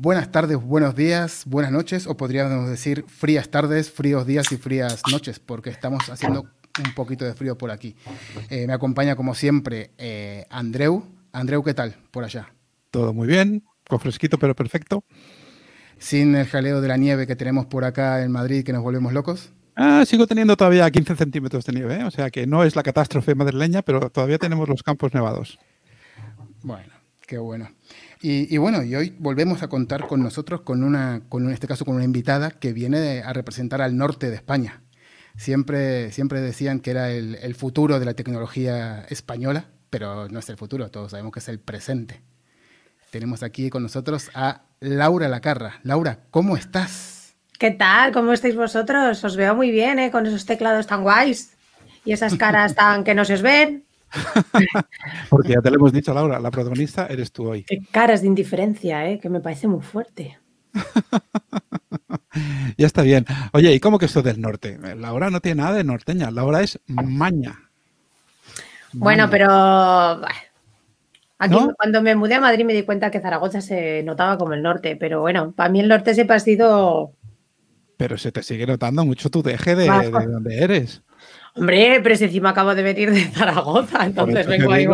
buenas tardes, buenos días, buenas noches, o podríamos decir frías tardes, fríos días y frías noches, porque estamos haciendo un poquito de frío por aquí. Eh, me acompaña, como siempre, eh, Andreu. Andreu, ¿qué tal por allá? Todo muy bien, con fresquito pero perfecto. Sin el jaleo de la nieve que tenemos por acá en Madrid, que nos volvemos locos. Ah, sigo teniendo todavía 15 centímetros de nieve, ¿eh? o sea que no es la catástrofe madrileña, pero todavía tenemos los campos nevados. Bueno, qué bueno. Y, bueno, y hoy volvemos a contar con nosotros, con una, con en este caso con una invitada que viene a representar al norte de España. Siempre, siempre decían que era el, el futuro de la tecnología española, pero no es el futuro, todos sabemos que es el presente. Tenemos aquí con nosotros a Laura Lacarra. Laura, ¿cómo estás? ¿Qué tal? ¿Cómo estáis vosotros? Os veo muy bien, ¿eh? Con esos teclados tan guays y esas caras tan que no se os ven. Porque ya te lo hemos dicho, Laura, la protagonista eres tú hoy. Qué caras de indiferencia, ¿eh? que me parece muy fuerte. ya está bien. Oye, ¿y cómo que esto del norte? Laura no tiene nada de norteña, Laura es maña. Bueno, pero aquí cuando me mudé a Madrid me di cuenta que Zaragoza se notaba como el norte, pero bueno, para mí el norte siempre ha sido... Pero se te sigue notando mucho tu deje de, de donde eres. Hombre, pero si encima acabo de venir de Zaragoza, entonces vengo ahí.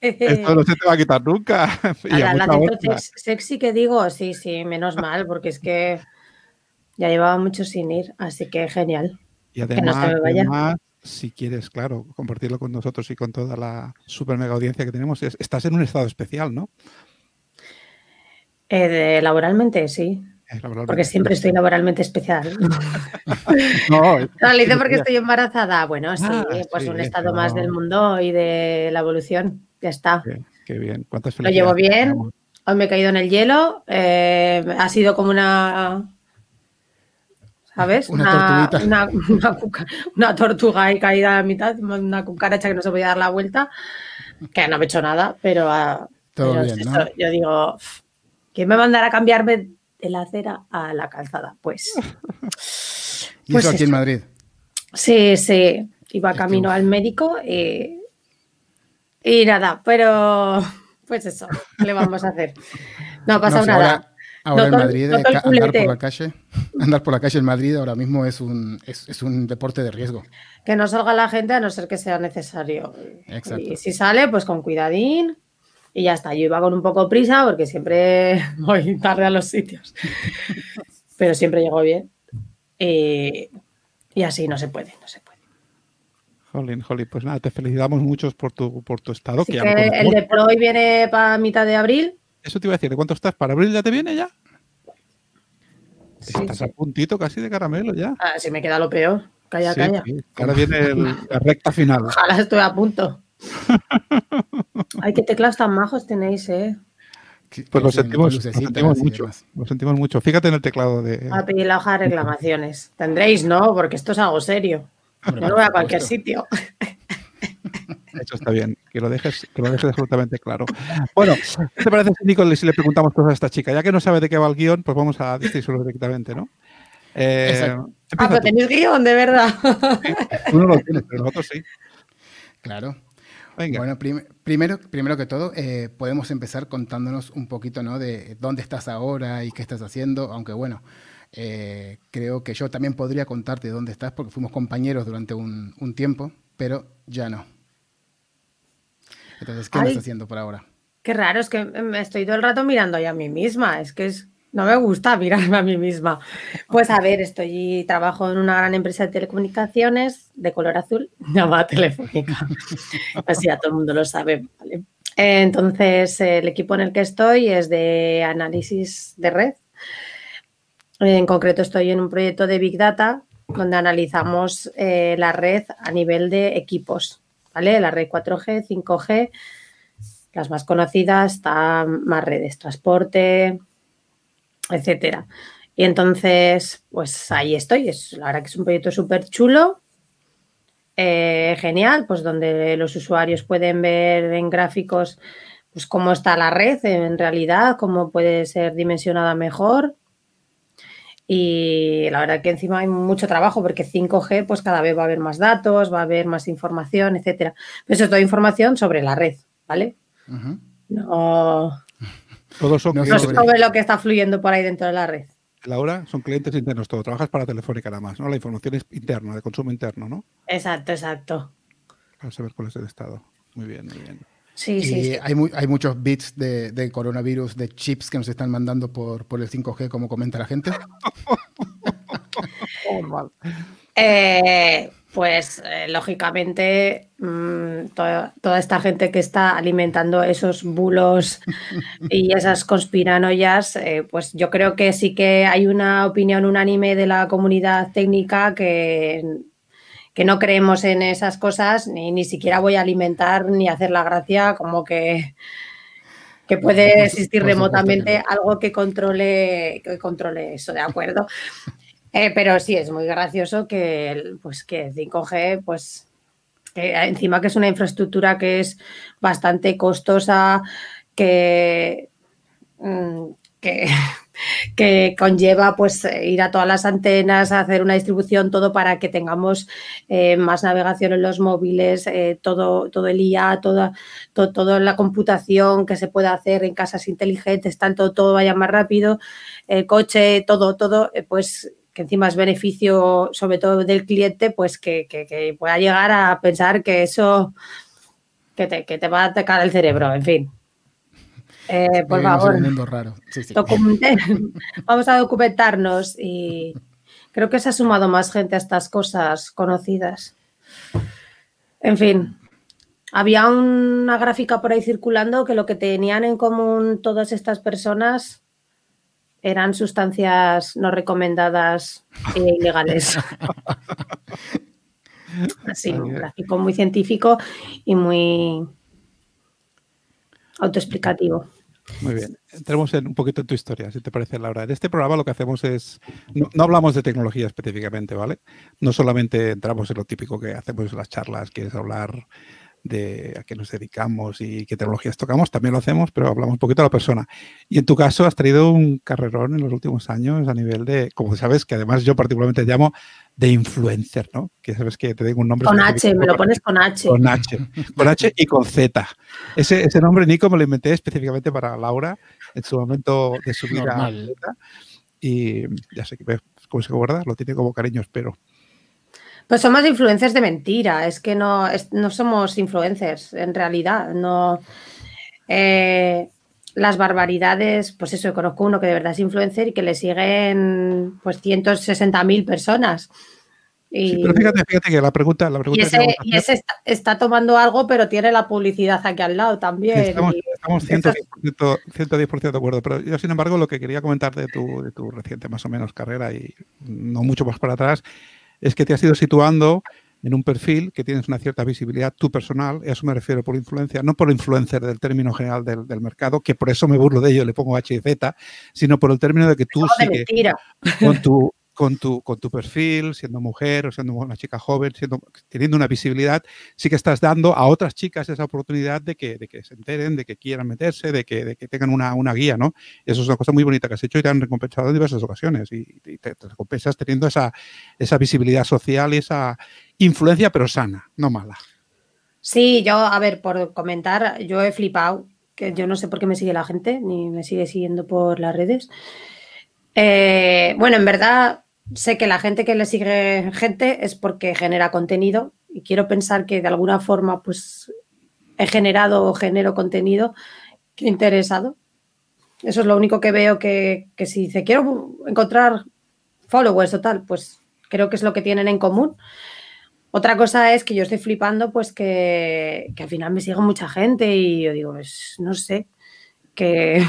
Esto no se te va a quitar nunca. la, la sexy que digo, sí, sí, menos mal, porque es que ya llevaba mucho sin ir, así que genial. Y además, si quieres, claro, compartirlo con nosotros y con toda la super mega audiencia que tenemos, estás en un estado especial, ¿no? Eh, laboralmente, sí. Porque siempre estoy laboralmente especial. no, lo hice porque estoy embarazada. Bueno, sí, ah, pues un estado más del mundo y de la evolución. Ya está. Qué, bien. ¿Cuántas Lo llevo bien. Hoy me he caído en el hielo. Eh, ha sido como una. ¿Sabes? Una, una, una, tortuga y caída a mitad, una cucaracha que no se podía dar la vuelta, que no me he hecho nada, pero, ah, Todo bien, ¿no? yo digo, ¿quién me mandará a cambiarme de la acera a la calzada. Pues. ¿Y pues eso aquí en Madrid? Sí, sí. Iba camino al médico y, y nada, pero pues eso, ¿qué le vamos a hacer? No ha pasado nada. Ahora, en Madrid, andar por la calle, andar por la calle en Madrid ahora mismo es un, es, un deporte de riesgo. Que no salga la gente a no ser que sea necesario. Y si sale, pues con cuidadín, y ya está, yo iba con un poco prisa porque siempre voy tarde a los sitios, pero siempre llego bien. y así no se puede, no se puede. Jolín, jolín, pues nada, te felicitamos muchos por tu, por tu estado. que el de Pro hoy viene para mitad de abril. Eso te iba a decir, ¿de cuánto estás? ¿Para abril ya te viene ya? estás a puntito casi de caramelo ya. Ah, si me queda lo peor. Calla, calla. Ahora viene la recta final. Ojalá estoy a punto. Ay, qué teclados tan majos tenéis, ¿eh? Pues lo sentimos, mucho. Lo sentimos mucho. Fíjate en el teclado de. A pedir la hoja de reclamaciones. Tendréis, ¿no? Porque esto es algo serio. no lo voy a cualquier sitio. Eso está bien, que lo dejes, que lo dejes absolutamente claro. Bueno, ¿qué te parece, Nico, si le preguntamos cosas a esta chica? Ya que no sabe de qué va el guion, pues vamos a decírselo directamente, ¿no? Eh, ah, pero tenéis guion, de verdad. Tú no lo tienes, pero nosotros sí. Claro. Bueno, primero, primero que todo, eh, podemos empezar contándonos un poquito ¿no? de dónde estás ahora y qué estás haciendo, aunque bueno, eh, creo que yo también podría contarte dónde estás porque fuimos compañeros durante un, tiempo, pero ya no. Entonces, ¿qué estás haciendo por ahora? Qué raro, es que me estoy todo el rato mirando a mí misma, es que es no me gusta mirarme a mí misma. Pues a ver, estoy trabajo en una gran empresa de telecomunicaciones de color azul, llamada Telefónica. Así ya todo el mundo lo sabe. Entonces, el equipo en el que estoy es de análisis de red. En concreto, estoy en un proyecto de Big Data donde analizamos eh, la red a nivel de equipos, ¿vale? La red 4G, 5G, las más conocidas, están más redes, transporte, etcétera. Y entonces, pues ahí estoy. Es, la verdad que es un proyecto súper chulo, eh, genial, pues donde los usuarios pueden ver en gráficos pues cómo está la red en realidad, cómo puede ser dimensionada mejor. Y la verdad que encima hay mucho trabajo porque 5G, pues cada vez va a haber más datos, va a haber más información, etcétera. Pero eso es toda información sobre la red, ¿vale? No Todos son No clientes. sobre lo que está fluyendo por ahí dentro de la red. Laura, son clientes internos todo. Trabajas para Telefónica nada más, ¿no? La información es interna, de consumo interno, ¿no? Exacto, exacto. Para saber cuál es el estado. Muy bien, muy bien. Sí, Y sí, sí. hay, mu- hay muchos bits de, de coronavirus, de chips que nos están mandando por, por el 5G, como comenta la gente. Eh, pues eh, lógicamente mm, toda, toda esta gente que está alimentando esos bulos y esas conspiranoias, eh, pues yo creo que sí que hay una opinión unánime de la comunidad técnica que, que no creemos en esas cosas, ni, ni siquiera voy a alimentar ni hacer la gracia como que que puede existir remotamente algo que controle, que controle eso, ¿de acuerdo? Eh, pero sí, es muy gracioso que, pues, que 5G, pues, encima que es una infraestructura que es bastante costosa, que, mm, que, que conlleva pues ir a todas las antenas, hacer una distribución, todo para que tengamos eh, más navegación en los móviles, eh, todo, todo el IA, toda, to- toda la computación que se puede hacer en casas inteligentes, tanto todo vaya más rápido, el coche, todo, todo, pues que encima es beneficio sobre todo del cliente, pues que, que- que pueda llegar a pensar que eso que te, que te va a atacar el cerebro, en fin. Eh, por Vivimos favor, un mundo raro. Sí, sí. documente- vamos a documentarnos y creo que se ha sumado más gente a estas cosas conocidas. En fin, había una gráfica por ahí circulando que lo que tenían en común todas estas personas eran sustancias no recomendadas e ilegales. Así, un gráfico muy científico y muy autoexplicativo. Muy bien. Entremos en un poquito en tu historia, si te parece, Laura. En este programa lo que hacemos es. No, no hablamos de tecnología específicamente, ¿vale? No solamente entramos en lo típico que hacemos en las charlas, que es hablar de a qué nos dedicamos y qué tecnologías tocamos, también lo hacemos, pero hablamos un poquito de la persona. Y en tu caso has traído un carrerón en los últimos años a nivel de, como sabes, que además yo particularmente llamo de influencer, ¿no? Que sabes que te digo un nombre. Con H, me lo pones con H. con H. Con H y con Z. Ese, ese nombre, Nico, me lo inventé específicamente para Laura en su momento de su vida. Normal. atleta. Y ya sé que ves cómo se guarda, lo tiene como cariño, espero. Pues somos influencers de mentira, es que no, es- no somos influencers en realidad, no. eh, las barbaridades, pues eso, conozco uno que de verdad es influencer y que le siguen pues 160.000 personas. Y, Sí, pero fíjate, fíjate que la pregunta, la y pregunta que ese, y ese está, está tomando algo, pero tiene la publicidad aquí al lado también. Estamos, y- estamos Eso 110%, 110% de acuerdo, pero yo, sin embargo, lo que quería comentar de tu, de tu reciente, más o menos, carrera y no mucho más para atrás, es que te has ido situando en un perfil que tienes una cierta visibilidad tú personal, y a eso me refiero por influencia, no por influencer del término general del, del mercado, que por eso me burlo de ello, le pongo H y Z, sino por el término de que tú sí que con tu, con tu, con tu perfil, siendo mujer o siendo una chica joven, siendo, teniendo una visibilidad, sí que estás dando a otras chicas esa oportunidad de que, de que se enteren, de que quieran meterse, de que, de que tengan una, una guía, ¿no? Eso es una cosa muy bonita que has hecho y te han recompensado en diversas ocasiones. Y, te recompensas teniendo esa, esa visibilidad social y esa influencia, pero sana, no mala. Sí, yo, a ver, por comentar, yo he flipado, que yo no sé por qué me sigue la gente, ni me sigue siguiendo por las redes. Eh, bueno, en verdad, sé que la gente que le sigue gente es porque genera contenido y quiero pensar que de alguna forma, pues, he generado o genero contenido interesado. Eso es lo único que veo que, que si dice, quiero encontrar followers o tal, pues creo que es lo que tienen en común. Otra cosa es que yo estoy flipando, pues que, que al final me sigue mucha gente y yo digo, pues no sé, que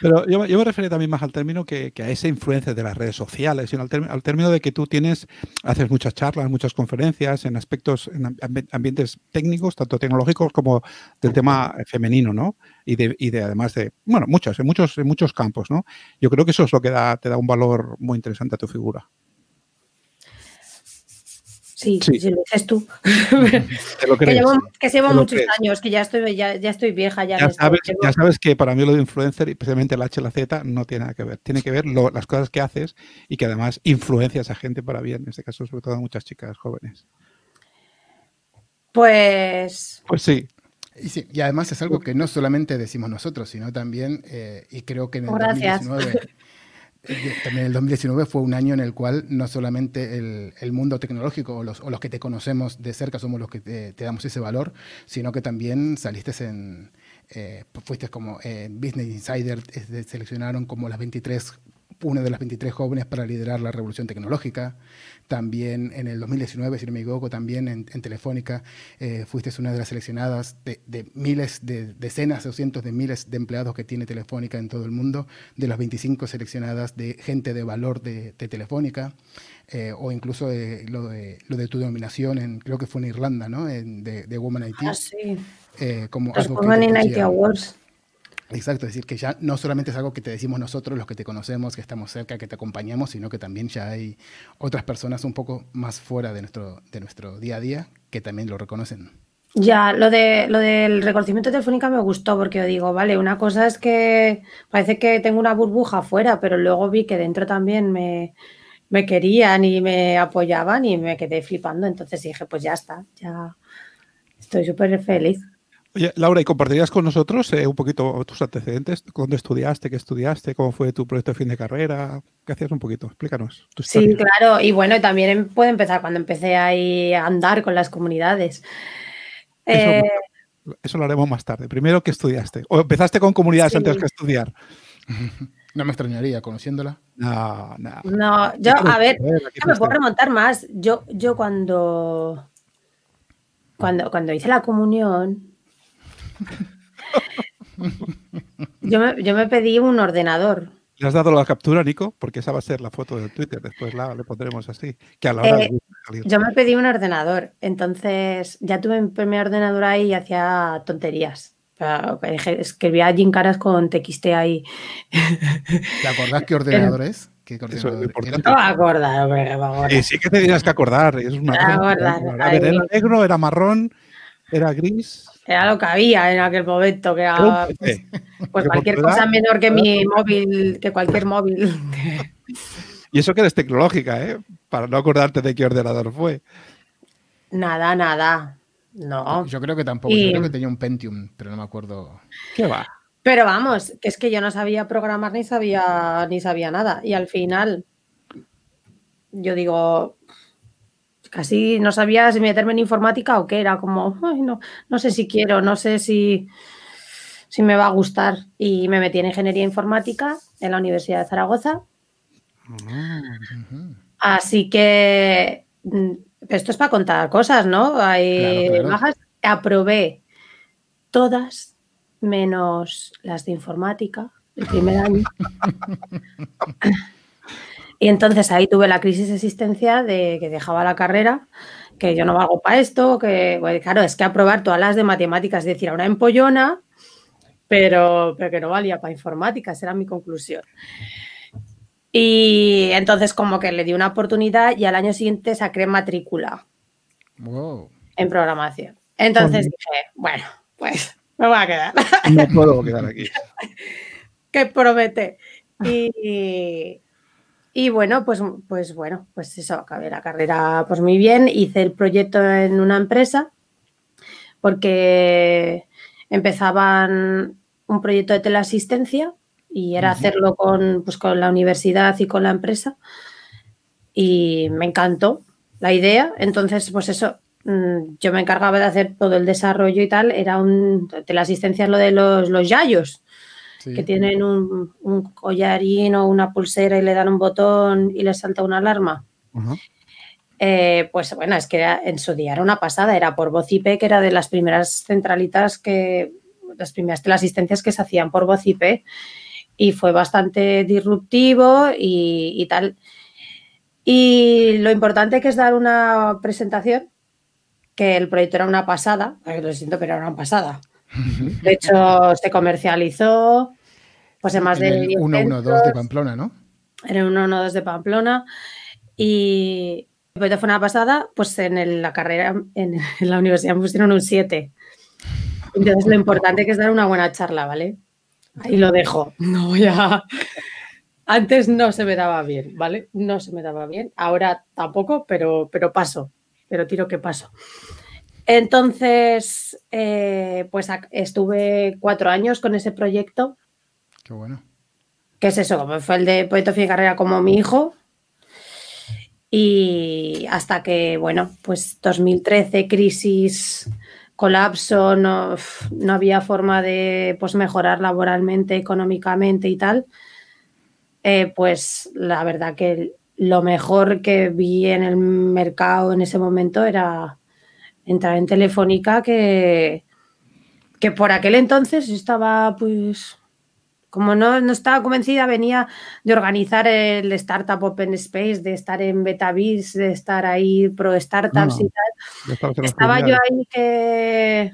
Pero yo, yo me refería también más al término que, que a esa influencia de las redes sociales, sino al, al término de que tú tienes, haces muchas charlas, muchas conferencias en aspectos, en ambi- ambientes técnicos, tanto tecnológicos como del tema femenino, ¿no? Y de, y de además de, bueno, muchos, en muchos, en muchos campos, ¿no? Yo creo que eso es lo que da, te da un valor muy interesante a tu figura. Sí, Sí. si lo dices tú. Lo que llevo, que muchos crees. años, que ya estoy, ya, ya estoy vieja. Ya, Ya sabes, ya sabes que para mí lo de influencer, y especialmente el H y la Z, no tiene nada que ver. Tiene que ver lo- las cosas que haces y que además influencias a gente para bien, en este caso sobre todo a muchas chicas jóvenes. Pues Pues sí. Y, sí, y además es algo que no solamente decimos nosotros, sino también, eh, y creo que en el 2019, eh, también el 2019 fue un año en el cual no solamente el, el mundo tecnológico o los, o los, que te conocemos de cerca somos los que te, damos ese valor, sino que también saliste en, eh, fuiste como eh, Business Insider, eh, seleccionaron como las 23 una de las 23 jóvenes para liderar la revolución tecnológica. También en el 2019, si no me equivoco, también en, en Telefónica eh, fuiste una de las seleccionadas de, de, miles, de decenas o cientos de miles de empleados que tiene Telefónica en todo el mundo, de las 25 seleccionadas de gente de valor de, de Telefónica, eh, o incluso de, lo, de, lo de tu denominación, en, creo que fue en Irlanda, ¿no? En, de, Woman IT. Ah, sí. Eh, como Los Women in IT Awards. Exacto, es decir, que ya no solamente es algo que te decimos nosotros, los que te conocemos, que estamos cerca, que te acompañamos, sino que también ya hay otras personas un poco más fuera de nuestro, de nuestro día a día que también lo reconocen. Ya, lo, de, lo del reconocimiento telefónica me gustó porque yo digo, vale, una cosa es que parece que tengo una burbuja afuera, pero luego vi que dentro también me, me querían y me apoyaban y me quedé flipando. Entonces dije, pues ya está, ya estoy súper feliz. Oye, Laura, ¿y compartirías con nosotros eh, un poquito tus antecedentes? ¿Dónde estudiaste? ¿Qué estudiaste? ¿Cómo fue tu proyecto de fin de carrera? ¿Qué hacías un poquito? Explícanos. Tu sí, claro. Y bueno, también puedo empezar cuando empecé ahí a andar con las comunidades. Eso, eh, eso, lo haremos más tarde. Primero, ¿qué estudiaste? ¿O empezaste con comunidades sí. antes que estudiar? No me extrañaría conociéndola. No, no. No, yo, a ver, yo me puedo remontar más. Yo, yo cuando, cuando, cuando hice la comunión, yo, me, yo me pedí un ordenador. ¿Le has dado la captura, Nico? Porque esa va a ser la foto de Twitter. Después la le pondremos así. Que a la hora eh, yo me pedí un ordenador. Entonces ya tuve mi primer ordenador ahí y hacía tonterías. Escribía caras con TXT ahí. ¿Te acordás qué ordenador Pero, es? ¿Qué ordenador es no me acuerdo, hombre, me acuerdo. Y sí que te tienes que acordar. Es una acordar, era negro, era marrón, era gris. Era lo que había en aquel momento, que era, pues, pues cualquier cosa menor que mi móvil, que cualquier móvil. Y eso que eres tecnológica, ¿eh? Para no acordarte de qué ordenador fue. Nada, nada. No. Yo creo que tampoco. Y... Yo creo que tenía un Pentium, pero no me acuerdo. ¿Qué va? Pero vamos, que es que yo no sabía programar ni sabía ni sabía nada. Y al final, yo digo, casi no sabía si meterme en informática o qué, era como, ay, no, no sé si quiero, no sé si, si me va a gustar. Y me metí en ingeniería informática en la Universidad de Zaragoza. Uh -huh. Así que esto es para contar cosas, ¿no? Hay claro, claro. bajas. Aprobé todas menos las de informática el primer año. Y entonces ahí tuve la crisis existencial de que dejaba la carrera, que yo no valgo para esto, que, bueno, claro, es que aprobar todas las de matemáticas, es decir, a una empollona, pero, pero que no valía para informática, esa era mi conclusión. Y entonces como que le di una oportunidad y al año siguiente saqué matrícula wow. en programación. Entonces dije, bueno, pues me voy a quedar. No puedo quedar aquí. que promete. Y, y bueno, pues, pues bueno, pues eso, acabé la carrera pues muy bien, hice el proyecto en una empresa porque empezaban un proyecto de teleasistencia y era hacerlo con, pues, con la universidad y con la empresa y me encantó la idea, entonces pues eso, mm, yo me encargaba de hacer todo el desarrollo y tal, era un, teleasistencia es lo de los, los yayos, Sí. que tienen un, un, collarín o una pulsera y le dan un botón y les salta una alarma. Uh -huh. eh, pues bueno, es que era, en su día era una pasada, era por voz IP, que era de las primeras centralitas que, las primeras teleasistencias que se hacían por voz IP y fue bastante disruptivo y, y tal. Y lo importante que es dar una presentación, que el proyecto era una pasada, lo siento, pero era una pasada. De hecho, se comercializó pues en más en de. El 112 de Pamplona, ¿no? En el 112 de Pamplona. Y fue una pasada, pues en el, la carrera, en, en, la universidad me pusieron un 7. Entonces, lo importante que es dar una buena charla, ¿vale? Ahí lo dejo. No voy a. Antes no se me daba bien, ¿vale? No se me daba bien. Ahora tampoco, pero, pero paso. Pero tiro que paso. Entonces, eh, pues estuve cuatro años con ese proyecto. Qué bueno. ¿Qué es eso? Fue el de Proyecto Fin Carrera como mi hijo. Y hasta que, bueno, pues 2013, crisis, colapso, no, no había forma de pues, mejorar laboralmente, económicamente y tal. Eh, pues la verdad que lo mejor que vi en el mercado en ese momento era entrar en Telefónica que, que por aquel entonces estaba pues como no, no, estaba convencida, venía de organizar el Startup Open Space, de estar en Betavis, de estar ahí pro startups y tal. Estaba yo ahí que,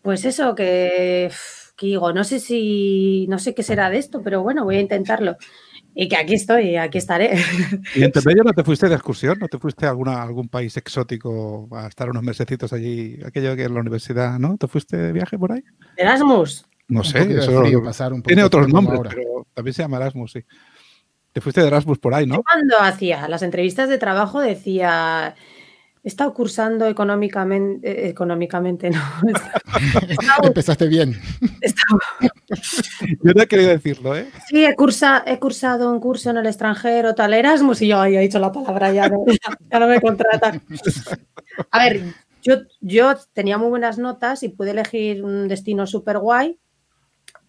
pues eso, que, que, digo, no sé si, no sé qué será de esto, pero bueno, voy a intentarlo. Y que aquí estoy, aquí estaré. ¿Y en medio no te fuiste de excursión? ¿No te fuiste a alguna, algún país exótico a estar unos mesecitos allí? Aquello que en la universidad, ¿no? ¿Te fuiste de viaje por ahí? Erasmus. No sé, eso tiene otros nombres, pero también se llama Erasmus, sí. Te fuiste de Erasmus por ahí, ¿no? Cuando hacía las entrevistas de trabajo decía, he estado cursando económicamente, eh, económicamente, no. Empezaste bien. yo no he querido decirlo, ¿eh? Sí, he, cursa, he cursado un curso en el extranjero, tal Erasmus, y yo ahí he dicho la palabra, ya no, ya no me contratan. A ver, yo, yo tenía muy buenas notas y pude elegir un destino súper guay,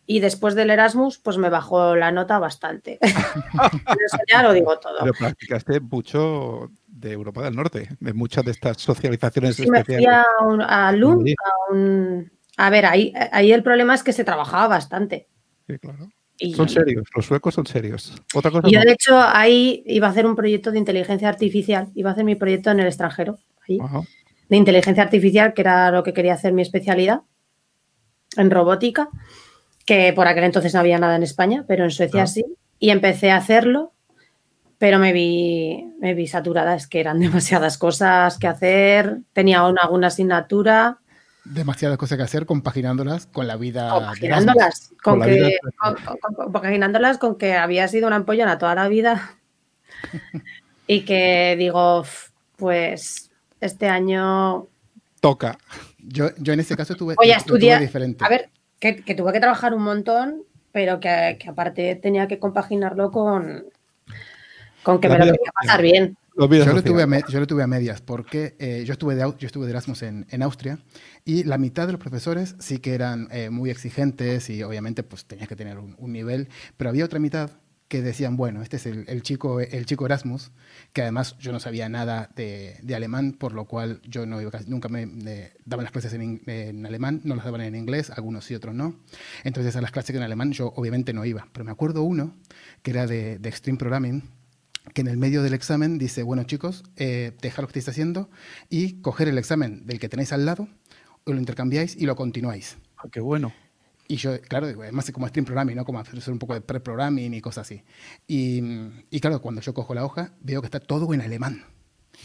y después del Erasmus, pues me bajó la nota bastante. Eso ya lo digo todo. Pero practicaste mucho de Europa del Norte, de muchas de estas socializaciones sí, especiales. Me fui a, un, a Lund, a, un... a ver, ahí, ahí el problema es que se trabajaba bastante. Sí, claro. son serios, los suecos son serios. Otra cosa y yo, de hecho, ahí iba a hacer un proyecto de inteligencia artificial, iba a hacer mi proyecto en el extranjero, ahí, de inteligencia artificial, que era lo que quería hacer mi especialidad en robótica que por aquel entonces no había nada en España, pero en Suecia ah. sí. Y empecé a hacerlo, pero me vi, me vi saturada, es que eran demasiadas cosas que hacer, tenía una, alguna asignatura. Demasiadas cosas que hacer compaginándolas con la vida. Compaginándolas, con, que, compaginándolas con que había sido una ampollona toda la vida y que digo, pues este año... Toca. Yo, yo en este caso tuve, Voy a estudiar, diferente. A ver, que, tuve que trabajar un montón, pero que, aparte tenía que compaginarlo con, con que me lo quería pasar bien. Yo lo, tuve a, yo lo tuve a medias porque eh, yo, estuve de, yo estuve de Erasmus en, en, Austria y la mitad de los profesores sí que eran eh, muy exigentes y obviamente pues tenías que tener un, un, nivel, pero había otra mitad que decían, bueno, este es el, chico, el chico Erasmus, que además yo no sabía nada de, alemán, por lo cual yo no nunca me, daban las clases en, alemán, no las daban en inglés, algunos sí, otros no. Entonces a las clases en alemán yo obviamente no iba, pero me acuerdo uno que era de, Extreme Programming, que en el medio del examen dice, bueno chicos, eh, lo que estáis haciendo y coger el examen del que tenéis al lado, lo intercambiáis y lo continuáis. Ah, qué bueno. Y yo, claro, además como stream programming, ¿no? Como hacer un poco de pre-programming y cosas así. Y, y, claro, cuando yo cojo la hoja, veo que está todo en alemán.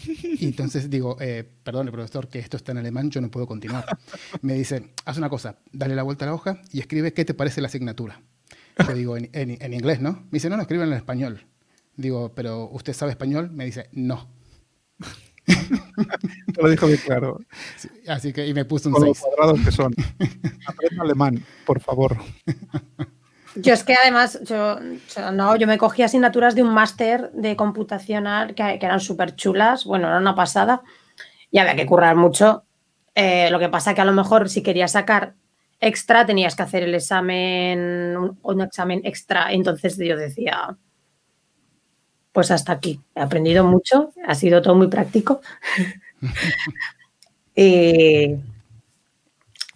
Y entonces digo, eh, perdón, profesor, que esto está en alemán, yo no puedo continuar. Me dice, haz una cosa, dale la vuelta a la hoja y escribe qué te parece la asignatura. Yo digo, en, en, en inglés, ¿no? Me dice, no, no, escribe en español. Digo, pero ¿usted sabe español? Me dice, no. Te lo dijo bien claro. así que, y me puso un Con 6. los cuadrados que son. Aprenda alemán, por favor. Yo es que además, yo, no, yo me cogí asignaturas de un máster de computacional que, que eran súper chulas, bueno, era una pasada, y había que currar mucho. Eh, lo que pasa que a lo mejor si querías sacar extra tenías que hacer el examen, un, un examen extra, entonces yo decía, pues hasta aquí. He aprendido mucho, ha sido todo muy práctico. y,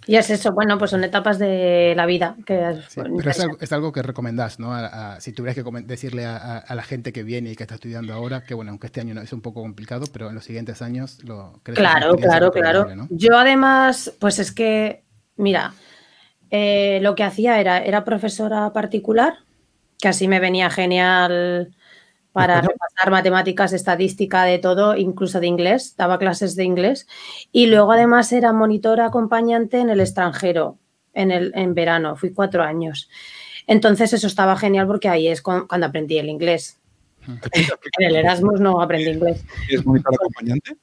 es eso, bueno, pues son etapas de la vida. Que pero es algo, que recomendás, ¿no? si tuvieras que decirle a, la gente que viene y que está estudiando ahora, que bueno, aunque este año no es un poco complicado, pero en los siguientes años lo crees Claro, claro, claro. Yo además, pues es que, mira, eh, lo que hacía era, era profesora particular, que así me venía genial para repasar matemáticas, estadística, de todo, incluso de inglés, daba clases de inglés. Y luego además era monitora acompañante en el extranjero, en, el, en verano, fui cuatro años. Entonces eso estaba genial porque ahí es cuando aprendí el inglés. en el Erasmus no aprendí inglés. ¿Es monitora acompañante?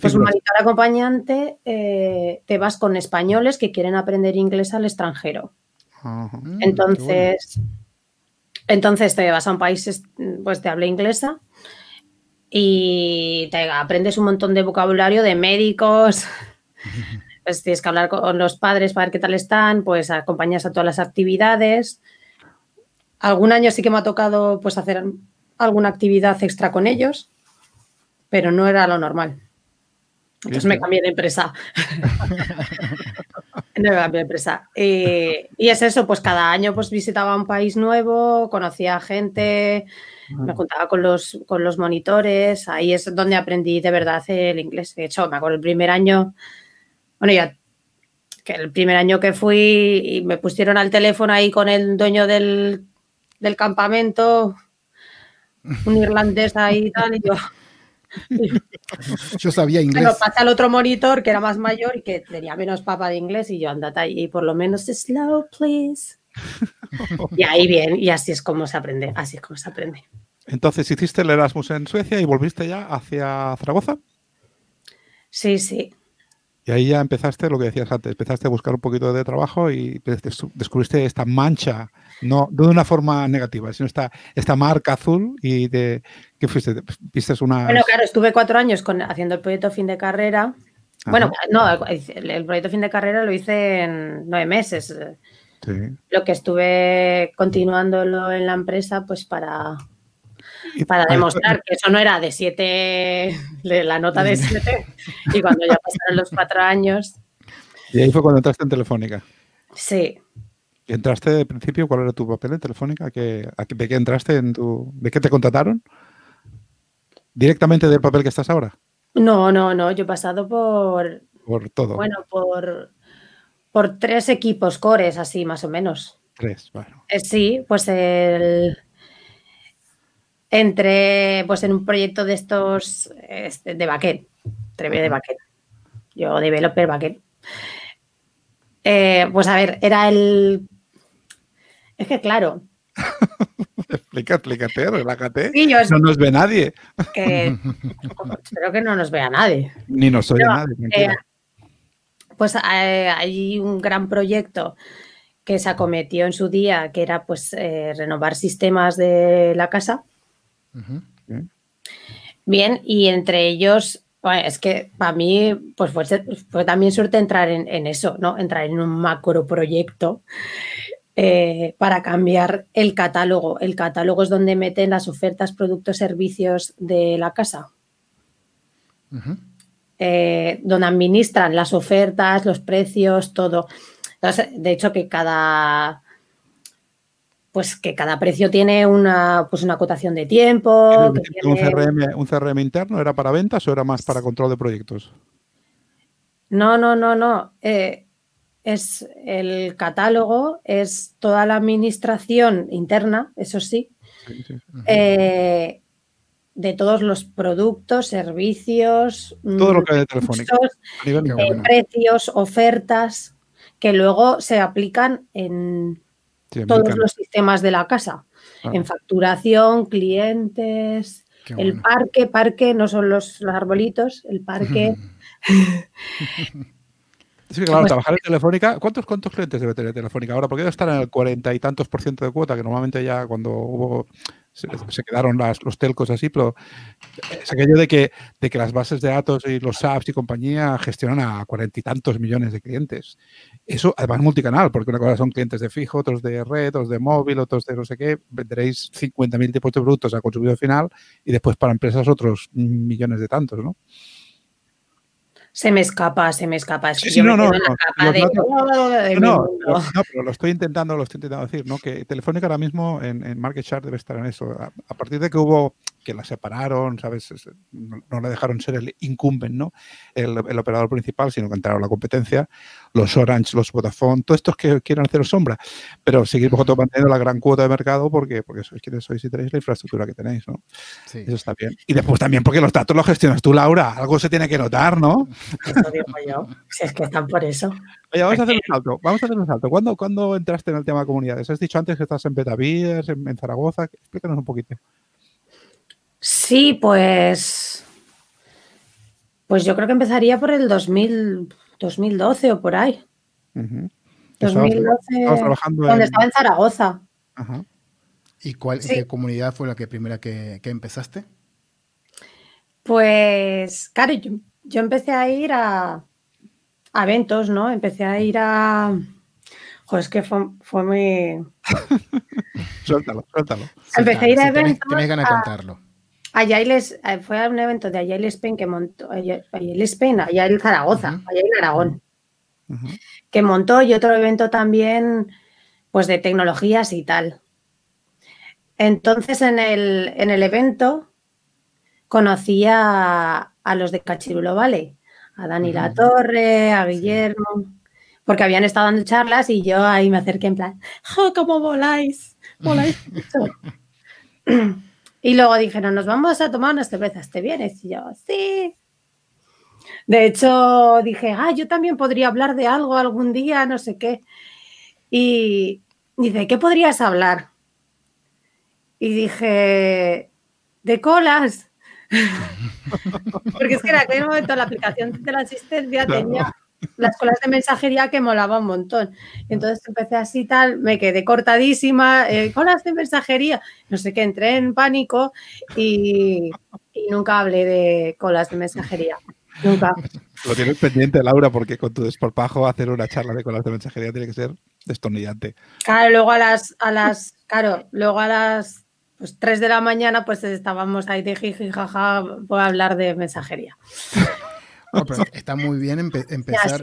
pues monitor acompañante eh, te vas con españoles que quieren aprender inglés al extranjero. Mm, entonces, entonces te vas a un país pues, de habla inglesa y te aprendes un montón de vocabulario de médicos. Pues tienes que hablar con los padres para ver qué tal están, pues acompañas a todas las actividades. Algún año sí que me ha tocado pues hacer alguna actividad extra con ellos, pero no era lo normal. Entonces me cambié de empresa. no cambié de empresa. Y, es eso, pues cada año pues visitaba un país nuevo, conocía gente, me juntaba con los, con los monitores, ahí es donde aprendí de verdad el inglés. De hecho, me acuerdo el primer año, bueno, ya que el primer año que fui y me pusieron al teléfono ahí con el dueño del, del campamento, un irlandés ahí y tal, y yo... yo sabía inglés. Pero pasa al otro monitor que era más mayor y que tenía menos papa de inglés y yo andate ahí por lo menos slow, please. y ahí bien, y así es como se aprende, así es como se aprende. Entonces, ¿hiciste el Erasmus en Suecia y volviste ya hacia Zaragoza? Sí, sí. Y ahí ya empezaste lo que decías antes, empezaste a buscar un poquito de trabajo y descubriste esta mancha, no, de una forma negativa, sino esta, esta marca azul y de ¿qué fuiste? ¿Viste una Bueno, claro, estuve cuatro años con, haciendo el proyecto fin de carrera. Bueno, no, el, proyecto fin de carrera lo hice en nueve meses. Lo que estuve continuándolo en la empresa, pues para, para demostrar que eso no era de siete, la nota de siete, y cuando ya pasaron los cuatro años. Y ahí fue cuando entraste en Telefónica. Sí. ¿Entraste de principio? ¿Cuál era tu papel en Telefónica? ¿De qué entraste? En tu, ¿De qué te contrataron? ¿Directamente del papel que estás ahora? No, no, no. Yo he pasado por. Por todo. Bueno, por, por tres equipos cores, así más o menos. Tres, bueno. Eh, sí, pues el. Entré pues en un proyecto de estos este, de backend, Treve de backend. Yo developer backend. Eh, pues a ver, era el es que claro. Explica, explícate, relájate. no nos ve nadie. espero que no nos vea nadie. Ni nos oye nadie. Eh, pues eh, hay un gran proyecto que se acometió en su día, que era pues eh, renovar sistemas de la casa. Bien, y entre ellos, es que para mí pues fue, también suerte entrar en, en, eso, ¿no? Entrar en un macro proyecto eh, para cambiar el catálogo. El catálogo es donde meten las ofertas, productos, servicios de la casa. Eh, donde administran las ofertas, los precios, todo. de hecho, que cada pues que cada precio tiene una, pues una acotación de tiempo. un, CRM, interno era para ventas o era más para control de proyectos? No, no, no, no. Eh, es el catálogo, es toda la administración interna, eso sí, eh, de todos los productos, servicios, todo lo que hay de telefónica, eh, precios, ofertas, que luego se aplican en todos los sistemas de la casa, en facturación, clientes, el parque, parque, no son los, los arbolitos, el parque. Sí, claro, trabajar en Telefónica. ¿Cuántos, ¿Cuántos clientes debe tener Telefónica ahora? Porque debe estar en el cuarenta y tantos por ciento de cuota, que normalmente ya cuando hubo se, quedaron los telcos así, pero es aquello de que, de que las bases de datos y los apps y compañía gestionan a cuarenta y tantos millones de clientes. Eso además multicanal, porque una cosa son clientes de fijo, otros de red, otros de móvil, otros de no sé qué. Venderéis 50.000 tipos de productos a consumidor final y después para empresas otros millones de tantos, ¿no? Se me escapa, se me escapa. Es que sí, no, no, no, no, pero lo estoy intentando, lo estoy intentando decir, ¿no? Que Telefónica ahora mismo en, en market share debe estar en eso. a, partir de que hubo que la separaron, ¿sabes? No, le dejaron ser el incumbent, ¿no? El, operador principal, sino que entraron la competencia, los Orange, los Vodafone, todos estos que quieren hacer sombra, pero seguir vosotros manteniendo la gran cuota de mercado porque, porque sois quienes sois y tenéis la infraestructura que tenéis, ¿no? Eso está bien. Y después también porque los datos los gestionas tú, Laura, algo se tiene que notar, ¿no? Eso digo yo, si es que están por eso. Oye, vamos a hacer un salto, vamos a hacer un salto. ¿Cuándo, ¿cuándo entraste en el tema de comunidades? Has dicho antes que estás en Betaviers, en, en Zaragoza, explícanos un poquito. Sí, pues. Pues yo creo que empezaría por el 2000, 2012 o por ahí. 2012, donde estaba en Zaragoza. ¿Y cuál, qué comunidad fue la que primera que, empezaste? Pues, claro, yo, empecé a ir a, eventos, ¿no? Empecé a ir a... Joder, es que fue, fue muy... suéltalo, suéltalo. Empecé a ir a eventos... Tienes ganas de contarlo. Eh, fue a un evento de Ayail Spain que montó, Ayail Spain, Ayail Zaragoza, uh Aragón, que montó y otro evento también, pues de tecnologías y tal. Entonces en el, en el evento conocí a, los de Cachirulo Vale, a Dani La Torre, a Guillermo, porque habían estado dando charlas y yo ahí me acerqué en plan, ¡jo, cómo voláis! ¡Voláis Y luego dijeron, nos vamos a tomar unas cervezas, ¿te vienes? Y yo, sí. De hecho, dije, ah, yo también podría hablar de algo algún día, no sé qué. Y dice, ¿qué podrías hablar? Y dije, de colas. Porque es que en aquel momento la aplicación de la asistencia tenía las colas de mensajería que molaba un montón. Entonces empecé así tal, me quedé cortadísima, eh, colas de mensajería, no sé qué, entré en pánico y, nunca hablé de colas de mensajería. Nunca. Lo tienes pendiente, Laura, porque con tu desparpajo hacer una charla de colas de mensajería tiene que ser destornillante. Claro, luego a las, a las, claro, luego a las pues, 3 de la mañana, pues estábamos ahí de jiji, jaja, por hablar de mensajería. Está muy bien empezar,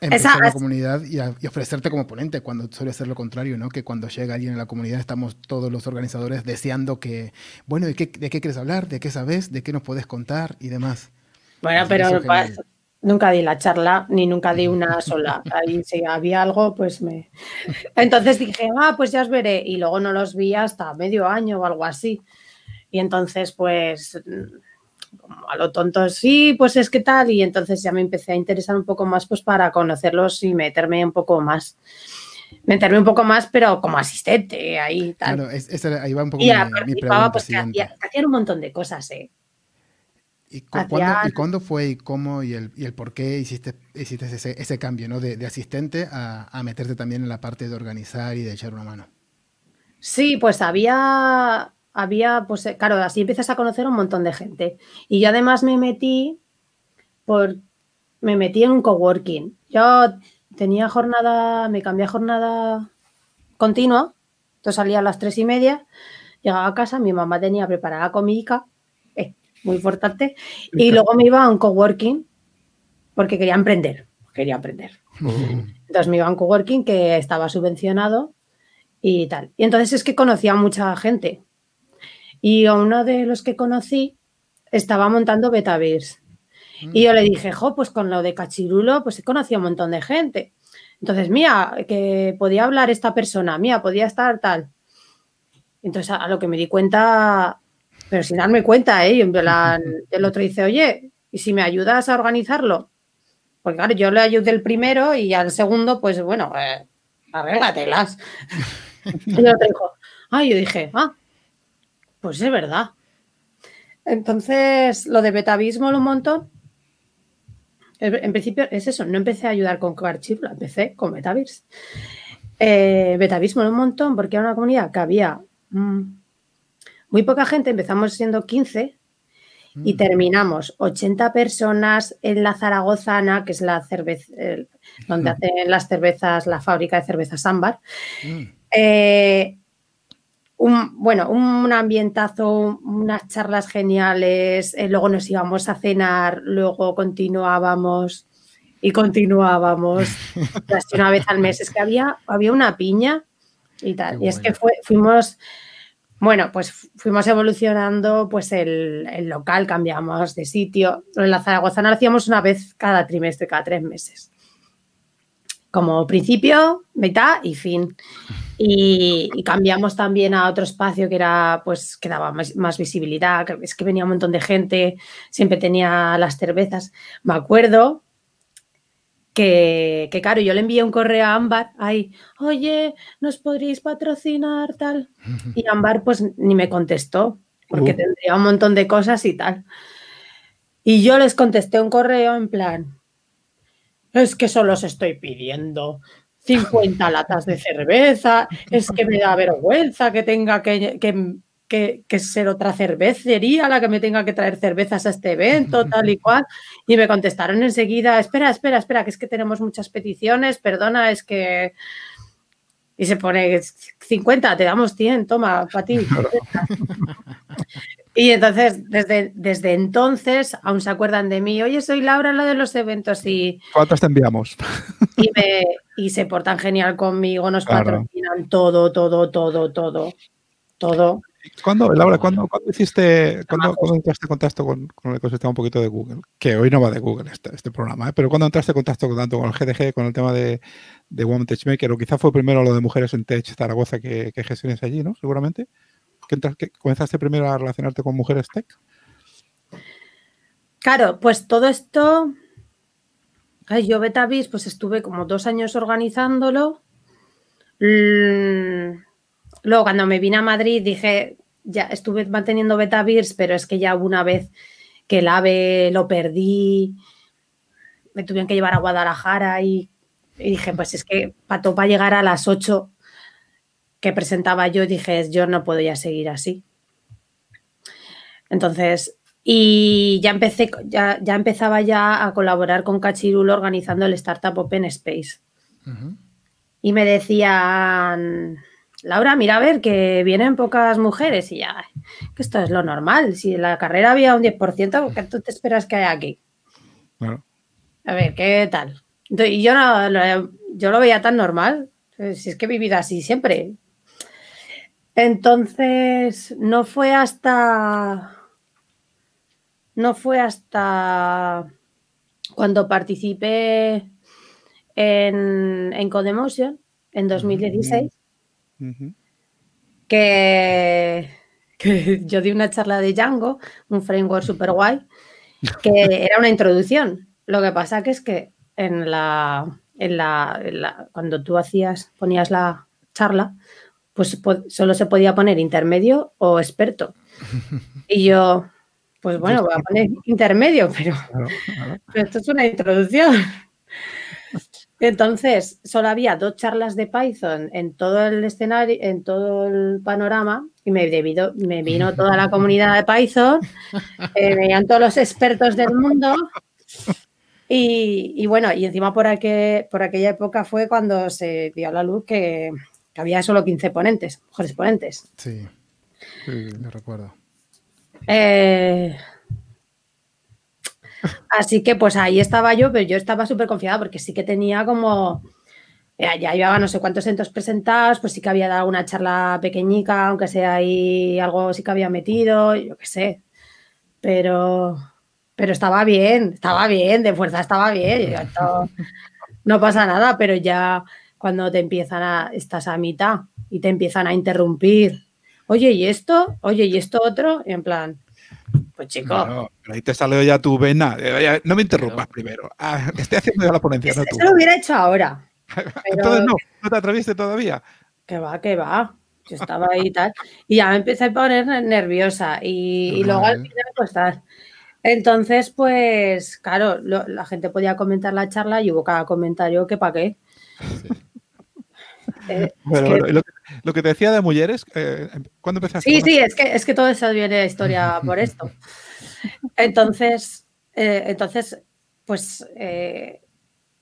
empezar la comunidad y, ofrecerte como ponente cuando suele ser lo contrario, ¿no? Que cuando llega alguien en la comunidad estamos todos los organizadores deseando que, bueno, ¿de qué, de qué quieres hablar? ¿De qué sabes? ¿De qué nos puedes contar? Y demás. Bueno, pero nunca di la charla, ni nunca di una sola. Ahí si había algo, pues me... Entonces dije, ah, pues ya os veré. Y luego no los vi hasta medio año o algo así. Y entonces, pues como a lo tonto, sí, pues es que tal, y entonces ya me empecé a interesar un poco más pues para conocerlos y meterme un poco más, meterme un poco más, pero como asistente, ahí tal. Claro, ahí va un poco y mi, pregunta pues que hacían un montón de cosas, ¿eh? ¿Y, cuándo, fue y cómo y el, y el por qué hiciste, hiciste ese, ese cambio ¿no? de, de asistente a, a, meterte también en la parte de organizar y de echar una mano? Sí, pues había, había, pues eh, claro, así empiezas a conocer un montón de gente. Y yo además me metí por, me metí en un coworking. Yo tenía jornada, me cambié a jornada continua, entonces salía a las tres y media, llegaba a casa, mi mamá tenía preparada comida, eh, muy importante, y luego me iba a un coworking porque quería emprender, quería aprender. Entonces me iba a un coworking que estaba subvencionado y tal. Y entonces es que conocía a mucha gente. Y a uno de los que conocí estaba montando Betavirs. Y yo le dije, jo, pues con lo de Cachirulo, pues he conocido un montón de gente. Entonces, mira, que podía hablar esta persona, mía, podía estar tal. Entonces, a, lo que me di cuenta, pero sin darme cuenta, ¿eh? el otro dice, oye, ¿y si me ayudas a organizarlo? Porque claro, yo le ayudé el primero y al segundo, pues bueno, eh, arréglatelas. y el otro dijo, ah, yo dije, ah, pues es verdad. Entonces, lo de Betavismo un montón. En principio es eso, no empecé a ayudar con Archivo, empecé con Betavirs. Eh, un montón porque era una comunidad que había mm, muy poca gente, empezamos siendo 15 y mm. terminamos 80 personas en la Zaragozana, que es la cerveza, donde hacen las cervezas, la fábrica de cervezas ámbar. Mm. Eh, un, bueno, un ambientazo, unas charlas geniales, eh, luego nos íbamos a cenar, luego continuábamos y continuábamos casi una vez al mes. Es que había, había una piña y tal. y es que fue, fuimos, bueno, pues fuimos evolucionando pues el, el, local, cambiamos de sitio. En la Zaragoza lo hacíamos una vez cada trimestre, cada tres meses como principio, mitad y fin. Y, cambiamos también a otro espacio que era, pues, que daba más, visibilidad. Es que venía un montón de gente, siempre tenía las cervezas. Me acuerdo que, que claro, yo le envié un correo a Ámbar, ahí, oye, ¿nos podréis patrocinar tal? Y Ámbar, pues, ni me contestó, porque uh. tendría un montón de cosas y tal. Y yo les contesté un correo en plan, es que solo os estoy pidiendo 50 latas de cerveza, es que me da vergüenza que tenga que, que, ser otra cervecería la que me tenga que traer cervezas a este evento, tal y cual. Y me contestaron enseguida, espera, espera, espera, que es que tenemos muchas peticiones, perdona, es que... Y se pone 50, te damos 100, toma, para ti. Y entonces, desde, desde entonces, aún se acuerdan de mí. Oye, soy Laura, la de los eventos. y ¿Cuántas te enviamos? Y, y se portan genial conmigo, nos patrocinan todo, todo, todo, todo, todo. ¿Cuándo, Laura, ¿cuándo, hiciste, cuándo, entraste en contacto con, el ecosistema un poquito de Google? Que hoy no va de Google este, este programa, ¿eh? pero ¿cuándo entraste en contacto tanto con el GDG, con el tema de, de Women Tech Maker, o quizá fue primero lo de Mujeres en Tech Zaragoza que, que gestiones allí, ¿no? Seguramente. ¿Que, comenzaste primero a relacionarte con Mujeres Tech? Claro, pues todo esto... Ay, yo Betavis, pues estuve como dos años organizándolo. Mm, Luego, cuando me vine a Madrid, dije, ya estuve manteniendo Betavirs, pero es que ya una vez que el AVE lo perdí, me tuvieron que llevar a Guadalajara y, dije, pues es que para llegar a las 8 que presentaba yo, dije, yo no puedo ya seguir así. Entonces, y ya empecé, ya, ya empezaba ya a colaborar con Cachirulo organizando el Startup Open Space. Y me decían, Laura, mira a ver que vienen pocas mujeres y ya, que esto es lo normal. Si en la carrera había un 10%, ¿qué tú te esperas que haya aquí? A ver, ¿qué tal? Y yo no, yo lo veía tan normal. Si es que he vivido así siempre. Entonces, no fue hasta. No fue hasta cuando participé en, en Codemotion en 2016 que, yo di una charla de Django, un framework super guay, que era una introducción. Lo que pasa que es que en la, en la, cuando tú hacías, ponías la charla, pues solo se podía poner intermedio o experto. Y yo, pues bueno, voy a poner intermedio, pero, pero esto es una introducción. Entonces, solo había dos charlas de Python en todo el escenario, en todo el panorama, y me, debido, me vino toda la comunidad de Python, eh, venían todos los expertos del mundo. Y, bueno, y encima por, por aquella época fue cuando se dio a la luz que, había solo 15 ponentes, mujeres ponentes. Sí, sí, lo recuerdo. Eh, Así que pues ahí estaba yo, pero yo estaba súper confiada porque sí que tenía como, ya, llevaba no sé cuántos centros presentados, pues sí que había dado una charla pequeñica, aunque sea ahí algo sí que había metido, yo qué sé. Pero, pero estaba bien, estaba bien, de fuerza estaba bien. no pasa nada, pero ya cuando te empiezan a, estás a mitad y te empiezan a interrumpir, oye, ¿y esto? Oye, ¿y esto otro? Y en plan, pues chico. ahí te salió ya tu vena. Eh, no me interrumpas primero. Ah, estoy haciendo ya la ponencia. Eso, lo hubiera hecho ahora. Entonces no, no te atreviste todavía. Que va, que va. Yo estaba ahí y tal. Y ya me empecé a poner nerviosa. Y, luego al final, pues tal. Entonces, pues, claro, la gente podía comentar la charla y hubo cada comentario que para qué. Eh, lo, que, te decía de mujeres, eh, ¿cuándo empezaste? Sí, sí, es que, es que todo eso viene de historia por esto. Entonces, eh, entonces pues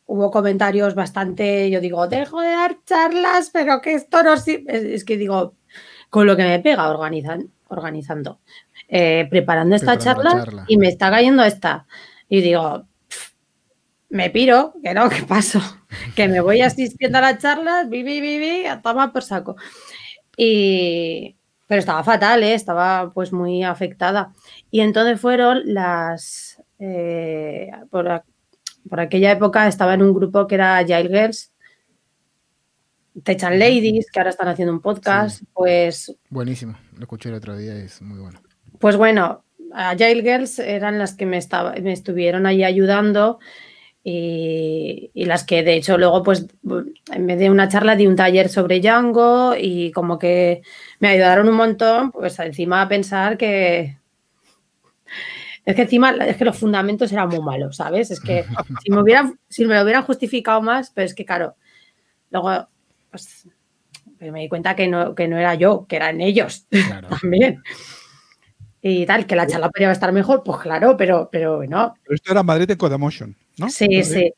hubo comentarios bastante, yo digo, dejo de dar charlas, pero que esto no sirve. Es, que digo, con lo que me pega organizan, organizando, preparando esta charla, y me está cayendo esta. Y digo, me piro, que no, que paso, que me voy asistiendo a las charlas, viví, viví, a tomar por saco. Y, pero estaba fatal, ¿eh? estaba pues muy afectada. Y entonces fueron las, eh, por, por, aquella época estaba en un grupo que era Agile Girls, Tech and Ladies, que ahora están haciendo un podcast, pues... Buenísimo, lo escuché el otro día y es muy bueno. Pues bueno, Agile Girls eran las que me, estaba, me estuvieron ahí ayudando y, las que de hecho luego pues en vez de una charla di un taller sobre Django y como que me ayudaron un montón pues encima a pensar que Es que encima, es que los fundamentos eran muy malos, ¿sabes? Es que si me, hubieran, si me lo hubieran justificado más, pero es que claro, luego pues, me di cuenta que no, que no era yo, que eran ellos también. Y tal, que la charla podría estar mejor, pues claro, pero, pero no. Pero esto era Madrid en Codemotion, ¿no? Sí, sí.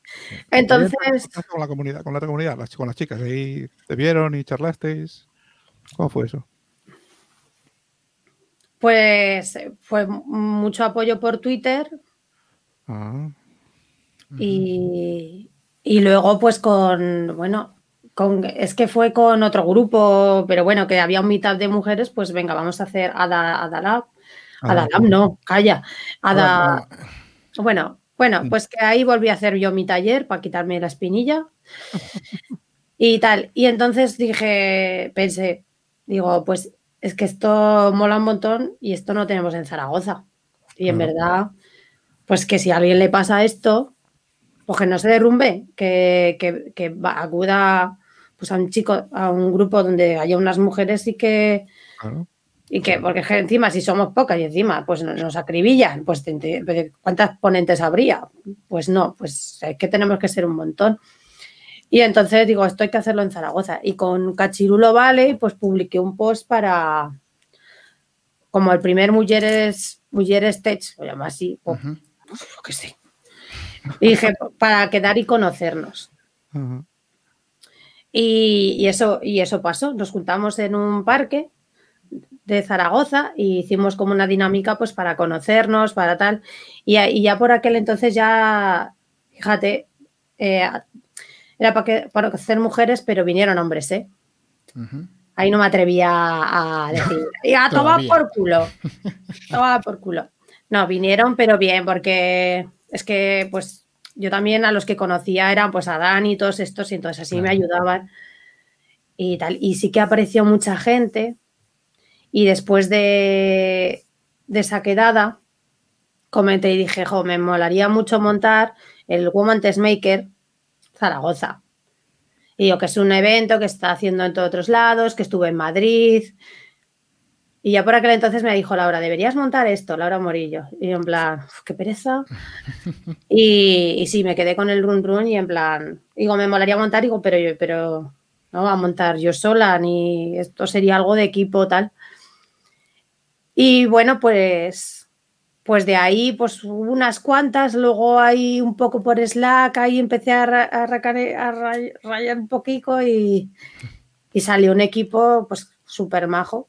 Entonces. Con la comunidad, con la comunidad, con las chicas, ahí te vieron y charlasteis. ¿Cómo fue eso? Pues fue mucho apoyo por Twitter. Ah. Y, y, luego, pues con, bueno, con, es que fue con otro grupo, pero bueno, que había un mitad de mujeres, pues venga, vamos a hacer Ada, Adalab. Adalab, no, calla. Ada, bueno, bueno, mm. pues que ahí volví a hacer yo mi taller para quitarme la espinilla y tal. Y entonces dije, pensé, digo, pues es que esto mola un montón y esto no tenemos en Zaragoza. Y en verdad, pues que si a alguien le pasa esto, pues que no se derrumbe, que, que, acuda pues a un chico, a un grupo donde haya unas mujeres y que, y que, porque encima si somos pocas y encima pues nos, acribillan, pues ¿cuántas ponentes habría? Pues no, pues es que tenemos que ser un montón. Y entonces digo, esto hay que hacerlo en Zaragoza. Y con Cachirulo Vale, pues publiqué un post para, como el primer Mujeres, Mujeres Tech, lo llamo así, pues, que sé. Y dije, para quedar y conocernos. y, eso, y eso pasó. Nos juntamos en un parque de Zaragoza y hicimos como una dinámica pues para conocernos, para tal. Y, ya por aquel entonces ya, fíjate, eh, era para, que, para hacer mujeres, pero vinieron hombres, ¿eh? Ahí no me atrevía a decir, y a tomar por culo. Tomar por culo. No, vinieron, pero bien, porque es que, pues, yo también a los que conocía eran, pues, a Dani y todos estos, y entonces así me ayudaban y tal. Y sí que apareció mucha gente. Y después de, de esa quedada, comenté y dije, jo, me molaría mucho montar el Woman Test Maker Zaragoza. Y yo que es un evento que está haciendo en todos otros lados, que estuve en Madrid. Y ya por aquel entonces me dijo Laura, deberías montar esto, Laura Morillo. Y yo en plan, qué pereza. Y, sí, me quedé con el run run y en plan, digo, me molaría montar, digo, pero yo, pero no va a montar yo sola, ni esto sería algo de equipo tal. Y bueno, pues pues de ahí, pues unas cuantas, luego ahí un poco por Slack, ahí empecé a, rayar un poquito y, salió un equipo pues súper majo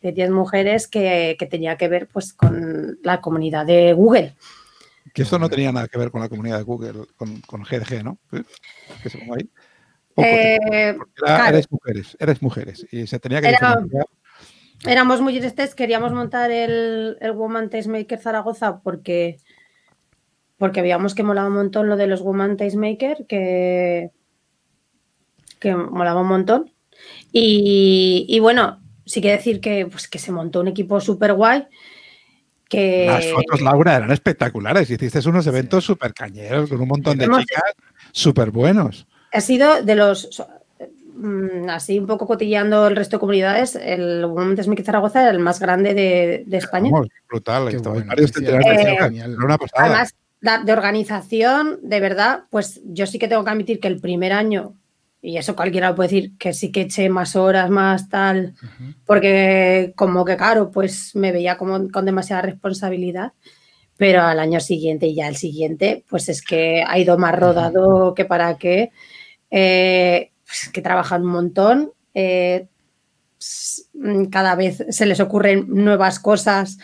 de 10 mujeres que, tenía que ver pues con la comunidad de Google. Que esto no tenía nada que ver con la comunidad de Google, con, con GDG, ¿no? Que se ahí. Eh, eres mujeres, eres mujeres y se tenía que éramos muy test, queríamos montar el, el Woman Tastemaker Zaragoza porque, porque veíamos que molaba un montón lo de los Woman Tastemaker, que, que molaba un montón. Y, bueno, sí que decir que, pues, que se montó un equipo súper guay. Que... Las fotos, Laura, eran espectaculares. Hiciste unos eventos súper cañeros con un montón de chicas súper buenos. Ha sido de los así un poco cotillando el resto de comunidades, el Women's Smith Zaragoza era el más grande de, España. brutal, Además, de organización, de verdad, pues yo sí que tengo que admitir que el primer año, y eso cualquiera lo puede decir, que sí que eché más horas, más tal, porque como que claro, pues me veía como con demasiada responsabilidad. Pero al año siguiente y ya el siguiente, pues es que ha ido más rodado que para qué. Eh, pues, que trabajan un montón. Eh, cada vez se les ocurren nuevas cosas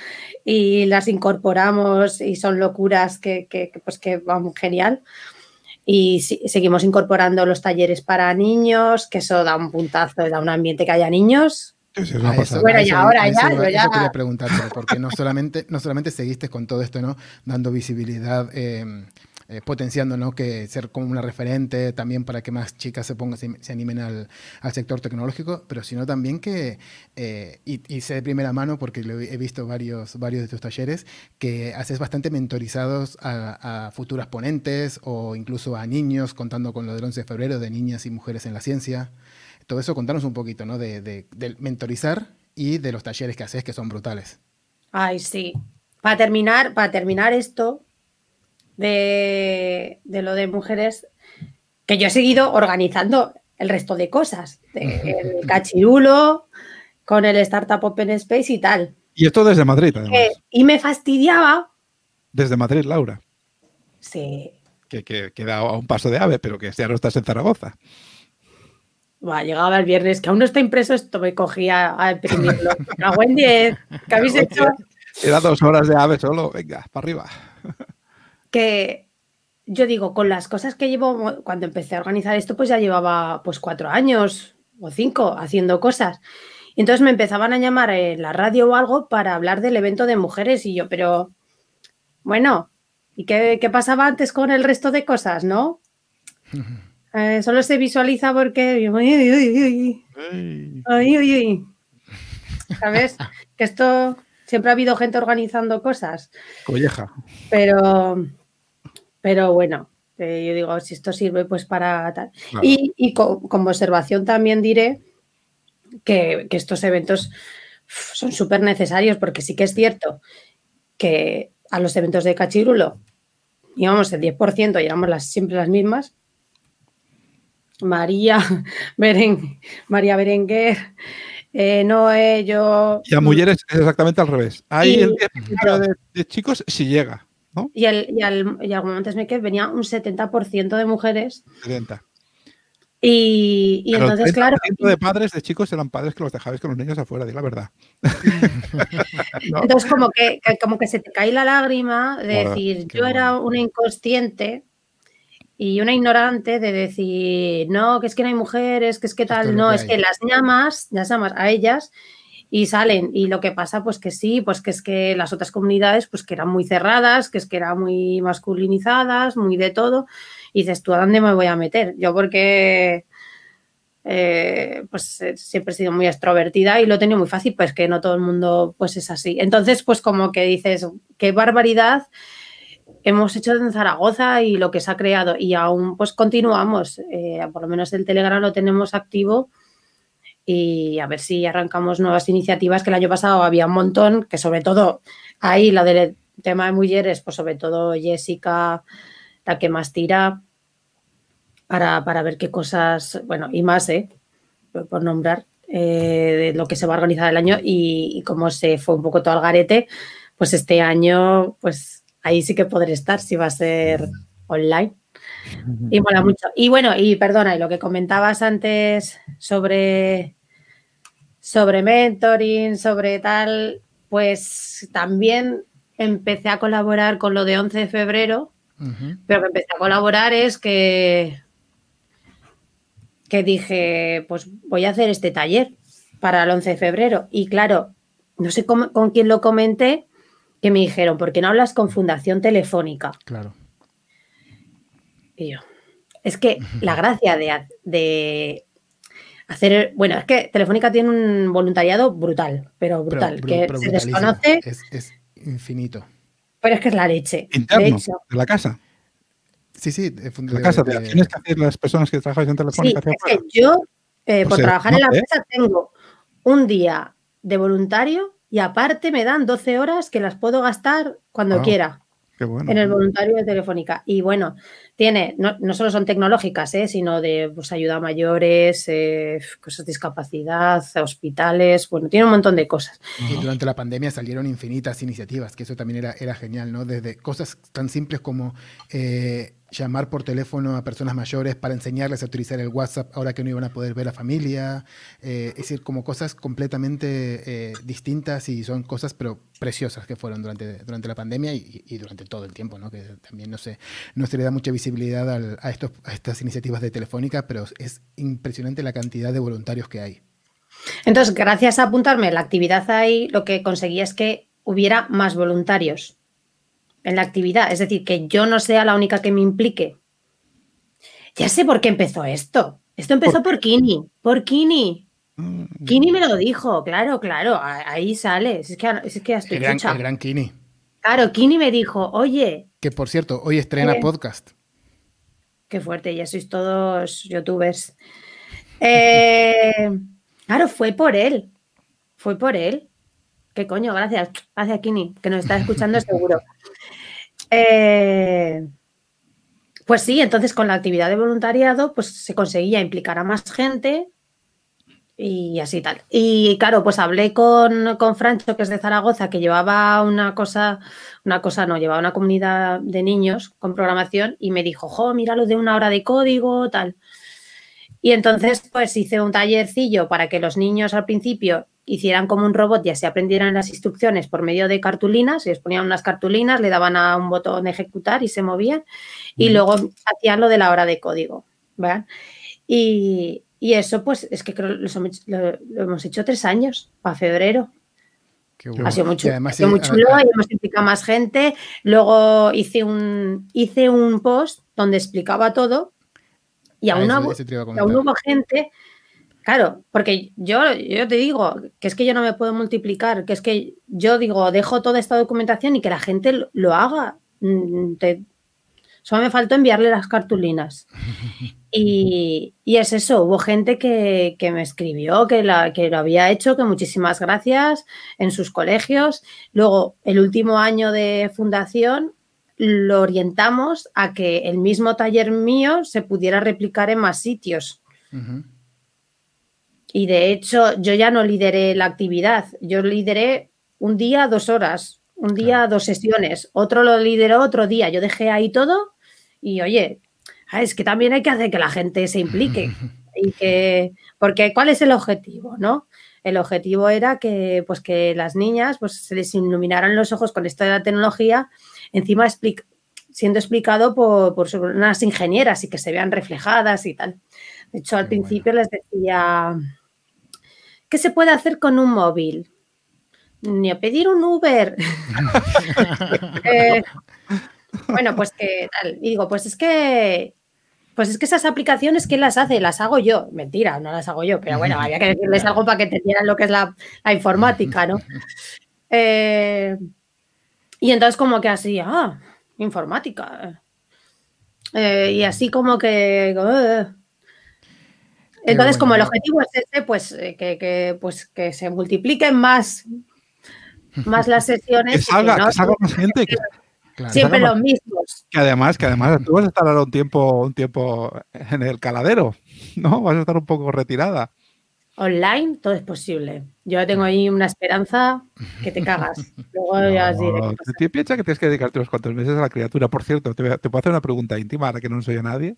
y las incorporamos y son locuras que, pues que van genial. Y seguimos incorporando los talleres para niños, que eso da un puntazo, da un ambiente que haya niños. bueno, y ahora ya, yo ya... quería preguntarte, porque no solamente, no solamente seguiste con todo esto, ¿no? Dando visibilidad eh, eh, potenciando ¿no? que ser como una referente también para que más chicas se pongan, se, animen al, al, sector tecnológico, pero sino también que, eh, y, sé de primera mano porque lo he visto varios, varios de tus talleres, que haces bastante mentorizados a, futuras ponentes o incluso a niños, contando con lo del 11 de febrero de niñas y mujeres en la ciencia. Todo eso, contanos un poquito, ¿no? De, de, mentorizar y de los talleres que haces, que son brutales. Ay, sí. para terminar, para terminar esto de, lo de mujeres, que yo he seguido organizando el resto de cosas, el cachirulo, con el Startup Open Space y tal. Y esto desde Madrid, además. y me fastidiaba. Desde Madrid, Laura. Sí. Que, queda a un paso de ave, pero que ya no estás en Zaragoza. Va, llegaba el viernes, que aún no está impreso esto, me cogía a imprimirlo. A buen 10, ¿qué habéis hecho? Era dos horas de ave solo, venga, para arriba. Que yo digo, con las cosas que llevo, cuando empecé a organizar esto, pues ya llevaba pues cuatro años o cinco haciendo cosas. Y entonces me empezaban a llamar en la radio o algo para hablar del evento de mujeres y yo, pero bueno, ¿y qué, pasaba antes con el resto de cosas, no? Eh, solo se visualiza porque... ¿Sabes? Que esto... Siempre ha habido gente organizando cosas. Colleja. Pero, pero bueno, eh, yo digo, si esto sirve pues para tal. Y, como observación también diré que, estos eventos son súper necesarios porque sí que es cierto que a los eventos de Cachirulo íbamos el 10%, llevamos las, siempre las mismas. María, Beren, María Berenguer, eh, Noé, yo... Y a mujeres es exactamente al revés. Ahí el 10% de, chicos si llega. ¿No? Y, el, y, al, y al antes me venía un 70% de mujeres. 70. Y, entonces, claro. de padres de chicos eran padres que los dejabais con los niños afuera, di la verdad. Entonces, como que, como que se te cae la lágrima de decir, yo era una inconsciente y una ignorante de decir, no, que es que no hay mujeres, que es que tal, no, es que las llamas, las llamas a ellas y salen. Y lo que pasa, pues que sí, pues que es que las otras comunidades, pues que eran muy cerradas, que es que eran muy masculinizadas, muy de todo. Y dices, ¿tú a dónde me voy a meter? Yo porque eh, pues eh, siempre he sido muy extrovertida y lo he tenido muy fácil, pues que no todo el mundo pues es así. Entonces, pues como que dices, qué barbaridad hemos hecho en Zaragoza y lo que se ha creado y aún pues continuamos, eh, por lo menos el Telegram lo tenemos activo y a ver si arrancamos nuevas iniciativas que el año pasado había un montón, que sobre todo ahí la del tema de mujeres, pues sobre todo Jessica, la que más tira, para, para ver qué cosas, bueno, y más, ¿eh? por nombrar, eh, de lo que se va a organizar el año y, como se fue un poco todo al garete, pues este año, pues ahí sí que podré estar si va a ser online. Y mola mucho. Y bueno, y perdona, y lo que comentabas antes sobre, sobre mentoring, sobre tal, pues también empecé a colaborar con lo de 11 de febrero, pero que empecé a colaborar es que, que dije, pues voy a hacer este taller para el 11 de febrero. Y claro, no sé con quién lo comenté, que me dijeron, ¿por qué no hablas con Fundación Telefónica? Claro. Y yo, es que la gracia de, de hacer, bueno, es que Telefónica tiene un voluntariado brutal, pero brutal, que se desconoce. Es, infinito. Pero es que es la leche. de, hecho, de la casa. Sí, sí, de, la casa. tienes que hacer las personas que trabajan en Telefónica. Sí, es que yo, eh, por trabajar en la empresa, tengo un día de voluntario y aparte me dan 12 horas que las puedo gastar cuando quiera. En el voluntario de Telefónica. Y bueno, tiene, no, no solo son tecnológicas, ¿eh? sino de pues, ayuda a mayores, eh, cosas de discapacidad, hospitales, bueno, tiene un montón de cosas. Y durante la pandemia salieron infinitas iniciativas, que eso también era, era genial, ¿no? Desde cosas tan simples como eh, llamar por teléfono a personas mayores para enseñarles a utilizar el WhatsApp ahora que no iban a poder ver a familia, eh, es decir, como cosas completamente eh, distintas y son cosas pero preciosas que fueron durante, durante la pandemia y, durante todo el tiempo, ¿no? que también no se, no se le da mucha visibilidad a, estos, a estas iniciativas de Telefónica, pero es impresionante la cantidad de voluntarios que hay. Entonces, gracias a apuntarme la actividad ahí, lo que conseguí es que hubiera más voluntarios en la actividad. Es decir, que yo no sea la única que me implique. Ya sé por qué empezó esto. Esto empezó por, Kini. Por Kini. Mm. Kini me lo dijo, claro, claro. Ahí sale. Es que, es que estoy el, gran, el gran Kini. Claro, Kini me dijo, oye. Que por cierto, hoy estrena eh, podcast. Qué fuerte, ya sois todos youtubers. Eh, claro, fue por él. Fue por él. ¿Qué coño? Gracias. Gracias, Kini, que nos está escuchando seguro. Eh, pues sí, entonces con la actividad de voluntariado pues se conseguía implicar a más gente y así tal. Y claro, pues hablé con, con Francho, que es de Zaragoza, que llevaba una cosa, una cosa no, llevaba una comunidad de niños con programación y me dijo, jo, mira lo de una hora de código, tal. Y entonces, pues hice un tallercillo para que los niños al principio hicieran como un robot y así aprendieran las instrucciones por medio de cartulinas, les ponían unas cartulinas, le daban a un botón de ejecutar y se movían, y luego hacían lo de la hora de código. ¿verdad? Y, y eso, pues, es que creo lo, lo, hemos hecho tres años, para febrero. Ha sido muy chulo, ha sido muy chulo y hemos implicado más gente. Luego hice un, hice un post donde explicaba todo y aún, ah, no, aún hubo gente Claro, porque yo, yo te digo que es que yo no me puedo multiplicar, que es que yo digo, dejo toda esta documentación y que la gente lo haga. Mm, solo me faltó enviarle las cartulinas. Y, es eso, hubo gente que, me escribió que, la, que lo había hecho, que muchísimas gracias en sus colegios. Luego, el último año de fundación lo orientamos a que el mismo taller mío se pudiera replicar en más sitios. Y de hecho, yo ya no lideré la actividad, yo lideré un día, dos horas, un día, dos sesiones, otro lo lideró otro día, yo dejé ahí todo y oye, Ah, es que también hay que hacer que la gente se implique. y que, porque ¿cuál es el objetivo? ¿no? El objetivo era que, pues, que las niñas pues, se les iluminaran los ojos con esto de la tecnología, encima siendo explicado por, por, unas ingenieras y que se vean reflejadas y tal. De hecho, al principio les decía, ¿qué se puede hacer con un móvil? Ni a pedir un Uber. eh, bueno, pues que tal. Y digo, pues es que. Pues es que esas aplicaciones, ¿quién las hace? Las hago yo. Mentira, no las hago yo, pero bueno, había que decirles algo para que entendieran lo que es la, informática, ¿no? Eh, y entonces, como que así, ah, informática. Eh, y así como que. Entonces, como el objetivo es ese, pues, eh, que, pues que se multipliquen más, más las sesiones. Que salga, que, salga más gente. Siempre los mismos. Que además, que además tú vas a estar ahora un tiempo, un tiempo en el caladero, ¿no? Vas a estar un poco retirada. Online todo es posible. Yo tengo ahí una esperanza que te cagas. Luego ya os diré. ¿Te piensas que tienes que dedicarte unos cuantos meses a la criatura? Por cierto, te, puedo hacer una pregunta íntima ahora que no soy a nadie.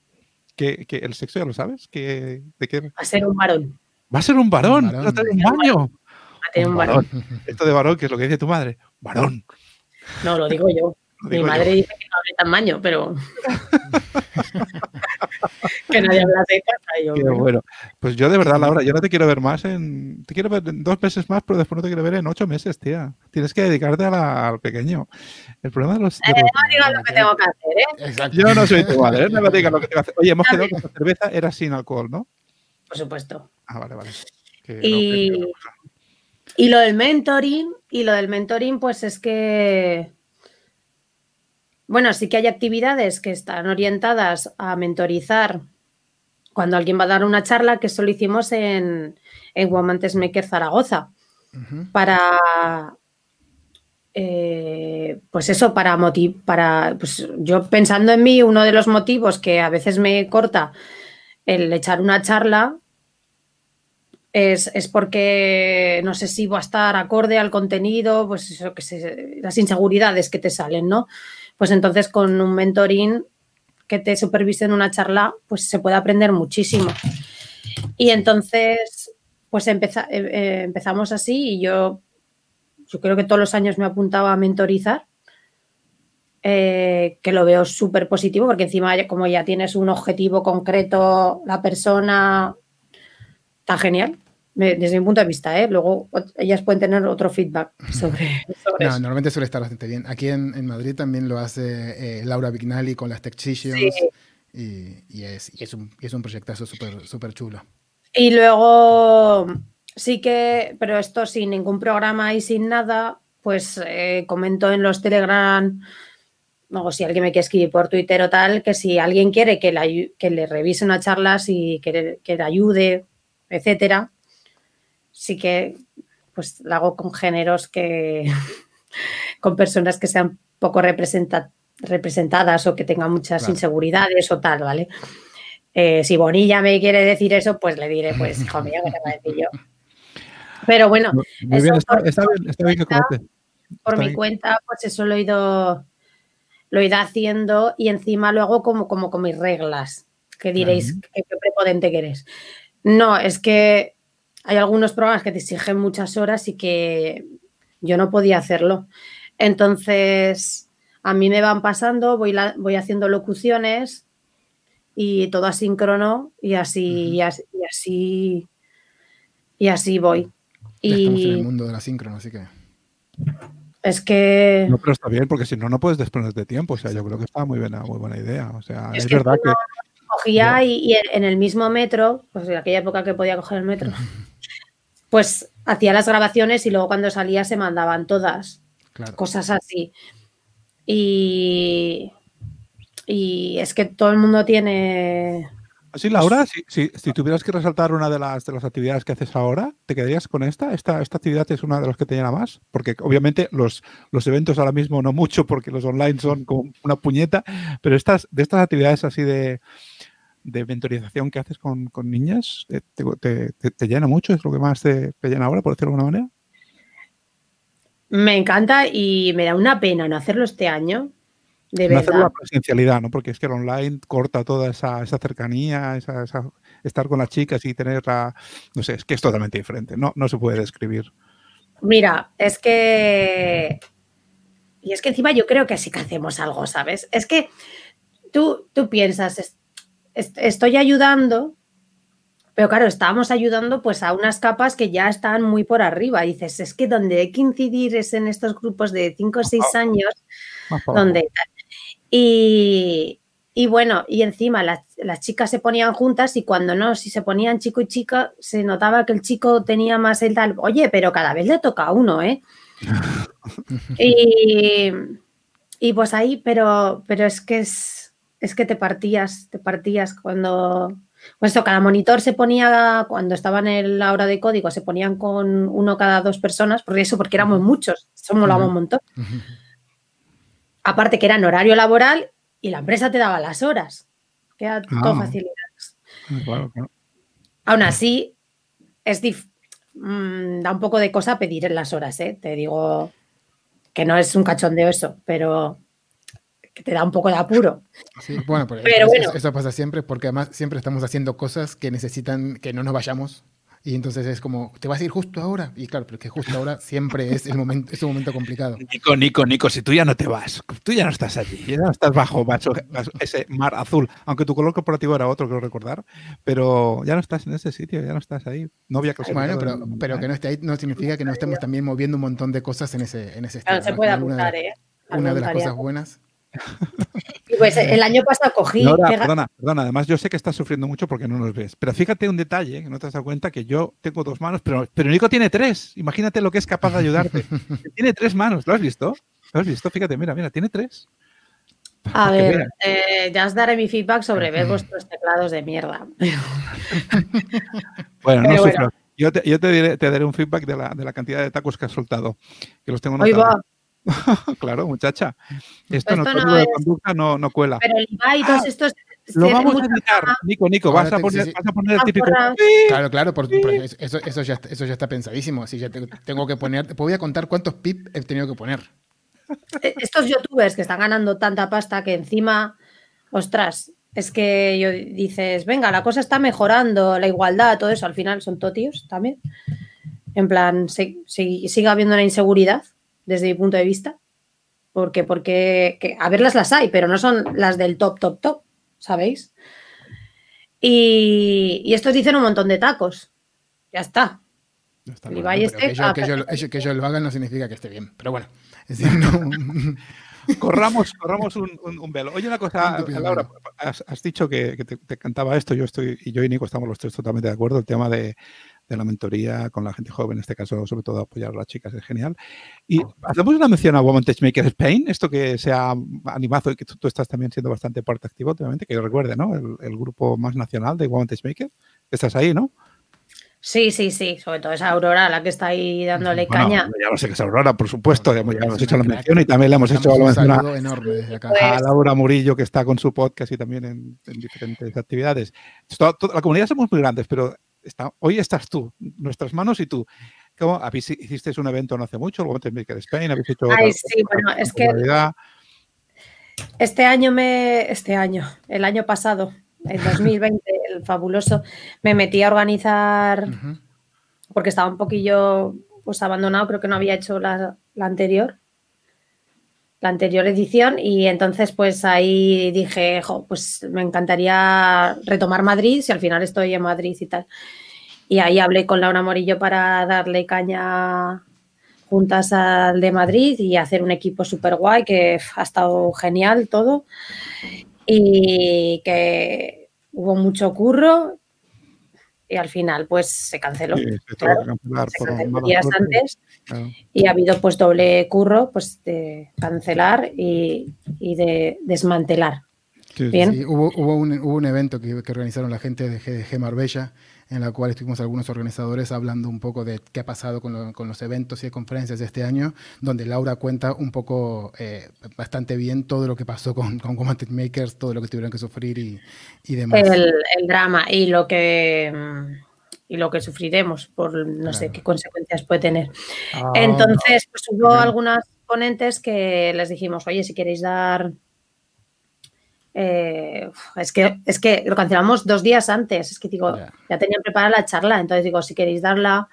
¿Que, el sexo ya lo sabes? ¿De qué? Va a ser un varón. Va a ser un varón. Va a tener un baño. Va a tener un varón. Esto de varón, que es lo que dice tu madre. Varón. No, lo digo yo. Mi madre dice que no hable tamaño, pero que nadie habla de casa. bueno. Pues yo de verdad, Laura, yo no te quiero ver más en. Te quiero ver en dos meses más, pero después no te quiero ver en ocho meses, tía. Tienes que dedicarte al pequeño. El problema de los. Eh, no digas lo que tengo que hacer, ¿eh? Yo no soy tu madre, ¿eh? no me digas lo que tengo que hacer. Oye, hemos quedado que la cerveza era sin alcohol, ¿no? Por supuesto. Ah, vale, vale. y... y lo del mentoring, y lo del mentoring, pues es que bueno, sí que hay actividades que están orientadas a mentorizar cuando alguien va a dar una charla, que eso lo hicimos en, en Woman's Maker Zaragoza, para, eh, pues eso, para motivar, para, pues yo pensando en mí, uno de los motivos que a veces me corta el echar una charla es, es, porque no sé si va a estar acorde al contenido, pues eso que sé, las inseguridades que te salen, ¿no? Pues entonces con un mentoring que te supervise en una charla, pues se puede aprender muchísimo. Y entonces, pues eh, eh, empezamos así y yo, yo creo que todos los años me apuntaba a mentorizar, eh, que lo veo súper positivo, porque encima como ya tienes un objetivo concreto, la persona, está genial desde mi punto de vista, ¿eh? luego ellas pueden tener otro feedback sobre, no, Normalmente suele estar bastante bien. Aquí en, Madrid también lo hace eh, Laura Vignali con las Tech sí. y, es, y, es, un, y es un proyectazo súper super chulo. Y luego sí que, pero esto sin ningún programa y sin nada, pues eh, comento en los Telegram, o si alguien me quiere escribir por Twitter o tal, que si alguien quiere que, que le revise una charla, y que, que le ayude, etcétera, sí que pues la hago con géneros que, con personas que sean poco representadas o que tengan muchas inseguridades o tal, ¿vale? Eh, si Bonilla me quiere decir eso, pues le diré, pues, hijo mío, ¿qué te va a decir yo? Pero bueno, por, mi cuenta, pues eso lo he ido, lo he ido haciendo y encima luego como, como con mis reglas, que diréis, qué, prepotente que eres. No, es que hay algunos programas que te exigen muchas horas y que yo no podía hacerlo. Entonces, a mí me van pasando, voy, voy haciendo locuciones y todo asíncrono y así, y así, y así, y así voy. y estamos en el mundo de la síncrono, así que. Es que. No, pero está bien, porque si no, no puedes de tiempo. O sea, yo creo que está muy buena, muy buena idea. O sea, es, verdad que. Cogía y, en el mismo metro, pues en aquella época que podía coger el metro, pues hacía las grabaciones y luego cuando salía se mandaban todas. Cosas así. Y, y es que todo el mundo tiene... Sí, Laura, si, tuvieras que resaltar una de las, de las actividades que haces ahora, ¿te quedarías con esta? esta? ¿Esta actividad es una de las que te llena más? Porque obviamente los, los eventos ahora mismo no mucho, porque los online son como una puñeta, pero estas, de estas actividades así de, de mentorización que haces con, niñas, ¿te, te, llena mucho? ¿Es lo que más te, llena ahora, por decirlo de alguna manera? Me encanta y me da una pena no hacerlo este año, de no hacer la presencialidad, ¿no? Porque es que el online corta toda esa, cercanía, esa, estar con las chicas y tenerla, no sé, es que es totalmente diferente, no, no se puede describir. Mira, es que... Y es que encima yo creo que sí que hacemos algo, ¿sabes? Es que tú, tú piensas, estoy ayudando, pero claro, estábamos ayudando pues a unas capas que ya están muy por arriba. dices, es que donde hay que incidir es en estos grupos de 5 o 6 años, donde y, bueno, y encima las, chicas se ponían juntas y cuando no, si se ponían chico y chica, se notaba que el chico tenía más el tal. Oye, pero cada vez le toca a uno, ¿eh? y, y, pues ahí, pero, pero es que es, es que te partías, te partías cuando. Pues cada monitor se ponía, cuando estaban en la hora de código, se ponían con uno cada dos personas, por eso, porque éramos muchos, eso molaba un montón. Aparte que era en horario laboral y la empresa te daba las horas. Queda todo ah. facilidades. Ah, Aún así, es mm, da un poco de cosa pedir en las horas, ¿eh? Te digo que no es un cachondeo eso, pero que te da un poco de apuro. Sí, bueno, pero, bueno. eso, pasa siempre porque además siempre estamos haciendo cosas que necesitan que no nos vayamos y entonces es como, ¿te vas a ir justo ahora? Y claro, porque justo ahora siempre es, el momento, es un momento complicado. Nico, Nico, Nico, si tú ya no te vas, tú ya no estás allí, ya no estás bajo, ese mar azul, aunque tu color corporativo era otro, creo recordar, pero ya no estás en ese sitio, ya no estás ahí. No había Bueno, pero, pero que no esté ahí no significa que no estemos también moviendo un montón de cosas en ese, en ese estilo. se puede apuntar, ¿eh? Una de las cosas buenas pues el año pasado cogí. perdona, perdona, además yo sé que estás sufriendo mucho porque no nos ves. Pero fíjate un detalle, que no te has dado cuenta que yo tengo dos manos, pero, pero Nico tiene tres. Imagínate lo que es capaz de ayudarte. tiene tres manos, ¿lo has visto? ¿Lo has visto? Fíjate, mira, mira, tiene tres. A ver, eh, ya os daré mi feedback sobre ver vuestros teclados de mierda. bueno, no bueno. Yo, te, yo te, diré, te, daré un feedback de la, de la, cantidad de tacos que has soltado, que los tengo notados. claro, muchacha. Esto, no, de conducta no, no, cuela. Pero el IVA y todos ah, estos. Lo vamos a editar, Nico, Nico, vas a, poner, vas a poner el típico. Claro, claro, eso, eso, ya, eso ya está pensadísimo. Así ya tengo que poner. Voy a contar cuántos pip he tenido que poner. Eh, estos youtubers que están ganando tanta pasta que encima, ostras, es que yo dices, venga, la cosa está mejorando, la igualdad, todo eso, al final son totios también. En plan, sigue habiendo una inseguridad desde mi punto de vista. Porque, porque, a verlas las hay, pero no son las del top, top, top, ¿sabéis? Y, estos dicen un montón de tacos. Ya está. este, que, yo, lo haga no significa que esté bien, pero bueno. corramos, corramos un, velo. Oye, una cosa, Laura, has, dicho que, te, te, cantaba esto, yo estoy, y yo y Nico estamos los tres totalmente de acuerdo, el tema de, de la mentoría con la gente joven, en este caso, sobre todo apoyar a las chicas, es genial. Y hacemos una mención a Women Maker Spain, esto que se ha animado y que tú, estás también siendo bastante parte activa últimamente, que yo recuerde, ¿no? El, grupo más nacional de Women Maker. Estás ahí, ¿no? Sí, sí, sí, sobre todo esa Aurora, la que está ahí dándole caña. Ya lo sé que es Aurora, por supuesto, ya, hemos hecho la mención y también le hemos hecho la mención a, Laura Murillo, que está con su podcast y también en, diferentes actividades. la comunidad somos muy grandes, pero está, hoy estás tú, nuestras manos y tú. ¿Cómo? ¿Hiciste un evento no hace mucho, luego te Maker Spain, habéis hecho... Ay, sí, bueno, es que... Este año me... Este año, el año pasado, en 2020, el fabuloso, me metí a organizar, porque estaba un poquillo pues abandonado, creo que no había hecho la, anterior, la anterior edición, y entonces pues ahí dije, pues me encantaría retomar Madrid, si al final estoy en Madrid y tal. Y ahí hablé con Laura Morillo para darle caña juntas al de Madrid y hacer un equipo súper guay que ha estado genial todo y que hubo mucho curro y al final pues se canceló. días antes y ha habido pues doble curro pues de cancelar y, de desmantelar. Sí, hubo, hubo, un, hubo, un, evento que, que, organizaron la gente de GDG Marbella en la cual estuvimos algunos organizadores hablando un poco de qué ha pasado con, los eventos y conferencias de este año, donde Laura cuenta un poco eh, bastante bien todo lo que pasó con, con Makers, todo lo que tuvieron que sufrir y, y demás. El, drama y lo que y lo que sufriremos por no sé qué consecuencias puede tener. Ah. Entonces, pues hubo algunas ponentes que les dijimos, oye, si queréis dar eh, es, que, es que lo cancelamos dos días antes. Es que digo, ya tenían preparada la charla. Entonces digo, si queréis darla,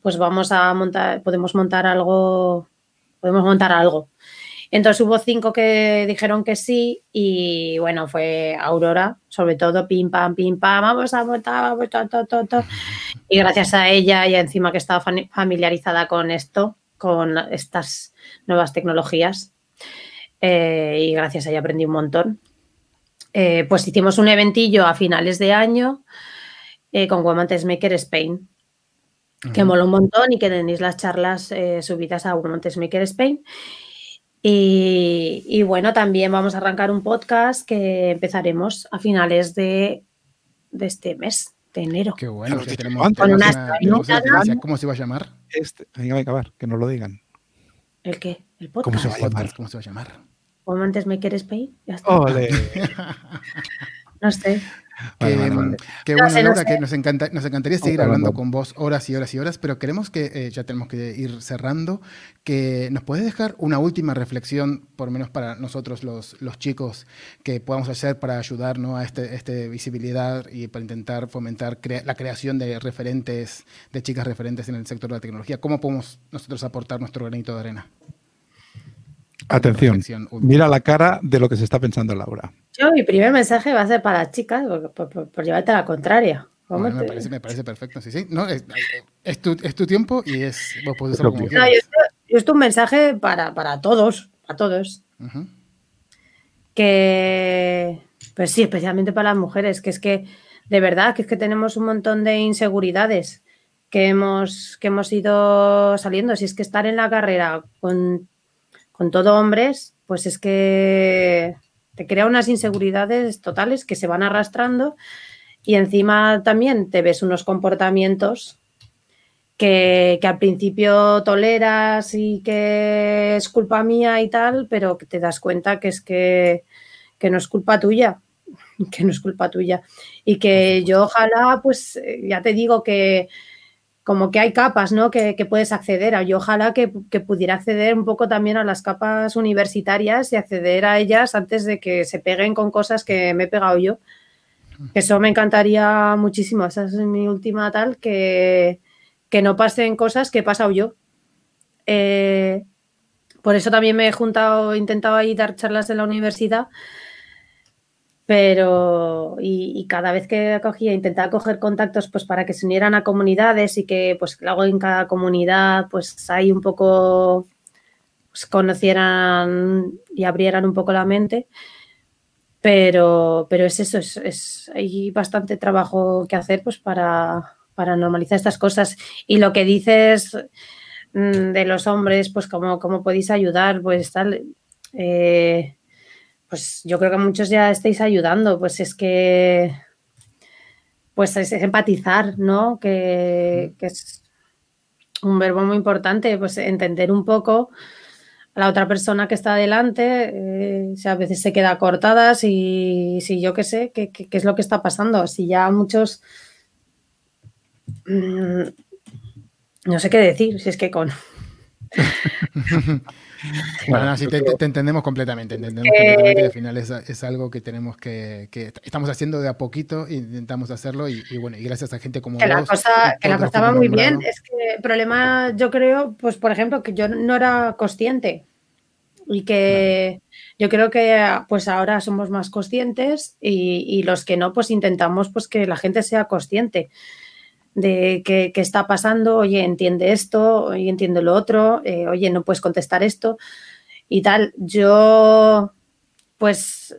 pues vamos a montar, podemos montar algo, podemos montar algo. Entonces hubo cinco que dijeron que sí y bueno, fue Aurora, sobre todo, pim, pam, pim, pam, vamos a montar, vamos a Y gracias a ella y encima que estaba familiarizada con esto, con estas nuevas tecnologías, eh, y gracias a ella aprendí un montón. Eh, pues hicimos un eventillo a finales de año eh, con Woman's Maker Spain, que mola un montón y que tenéis las charlas eh, subidas a Woman's Maker Spain. Y, bueno, también vamos a arrancar un podcast que empezaremos a finales de, este mes, de enero. Qué bueno, tenemos, ¿Cómo se va a llamar? Este, venga, acabar, que nos lo digan. ¿El qué? ¿El podcast? ¿Cómo se va a llamar? ¿Cómo se va a llamar? Antes me quieres Spain, ya está. no sé. Qué, bueno, Laura, que nos, encanta, nos encantaría seguir hablando con vos horas y horas y horas, pero queremos que, eh, ya tenemos que ir cerrando, que nos puedes dejar una última reflexión, por lo menos para nosotros los, los chicos, que podamos hacer para ayudar a este, este visibilidad y para intentar fomentar la creación de referentes, de chicas referentes en el sector de la tecnología. ¿Cómo podemos nosotros aportar nuestro granito de arena? Atención, mira la cara de lo que se está pensando Laura. Yo, mi primer mensaje va a ser para las chicas, por, llevarte a la contraria. me, parece, perfecto, sí, sí. No, es, tu, tiempo y es, vos podés hacerlo como quieras. yo, esto un mensaje para, todos, a todos. Que, pues sí, especialmente para las mujeres, que es que, de verdad, que es que tenemos un montón de inseguridades que hemos, que hemos ido saliendo. Si es que estar en la carrera con con todo hombres, pues es que te crea unas inseguridades totales que se van arrastrando y encima también te ves unos comportamientos que, al principio toleras y que es culpa mía y tal, pero que te das cuenta que es que, que no es culpa tuya, que no es culpa tuya. Y que yo ojalá, pues ya te digo que como que hay capas, ¿no? Que, puedes acceder a. Yo ojalá que, pudiera acceder un poco también a las capas universitarias y acceder a ellas antes de que se peguen con cosas que me he pegado yo. Eso me encantaría muchísimo. Esa es mi última tal, que, que no pasen cosas que he pasado yo. Eh, por eso también me he juntado, he intentado ahí dar charlas en la universidad pero y, cada vez que acogía intentaba coger contactos pues para que se unieran a comunidades y que pues luego en cada comunidad pues ahí un poco pues, conocieran y abrieran un poco la mente. Pero pero es eso es, hay bastante trabajo que hacer pues para, para normalizar estas cosas. Y lo que dices mm, de los hombres pues cómo, cómo podéis ayudar pues tal eh, pues yo creo que muchos ya estáis ayudando, pues es que pues es, empatizar, ¿no? Que, es un verbo muy importante, pues entender un poco a la otra persona que está adelante, eh, si a veces se queda cortada, si, si yo qué sé, qué, es lo que está pasando, si ya muchos... Mm, no sé qué decir, si es que con... Bueno, sí, te, entendemos completamente. Entendemos completamente al final es, algo que tenemos que, que, estamos haciendo de a poquito, intentamos hacerlo y, bueno, y gracias a gente como que La cosa, que la cosa va muy bien. Es que el problema, yo creo, pues por ejemplo, que yo no era consciente y que yo creo que pues ahora somos más conscientes y, y, los que no, pues intentamos pues que la gente sea consciente de qué, está pasando, oye, entiende esto, oye, entiende lo otro, eh, oye, no puedes contestar esto y tal. Yo, pues,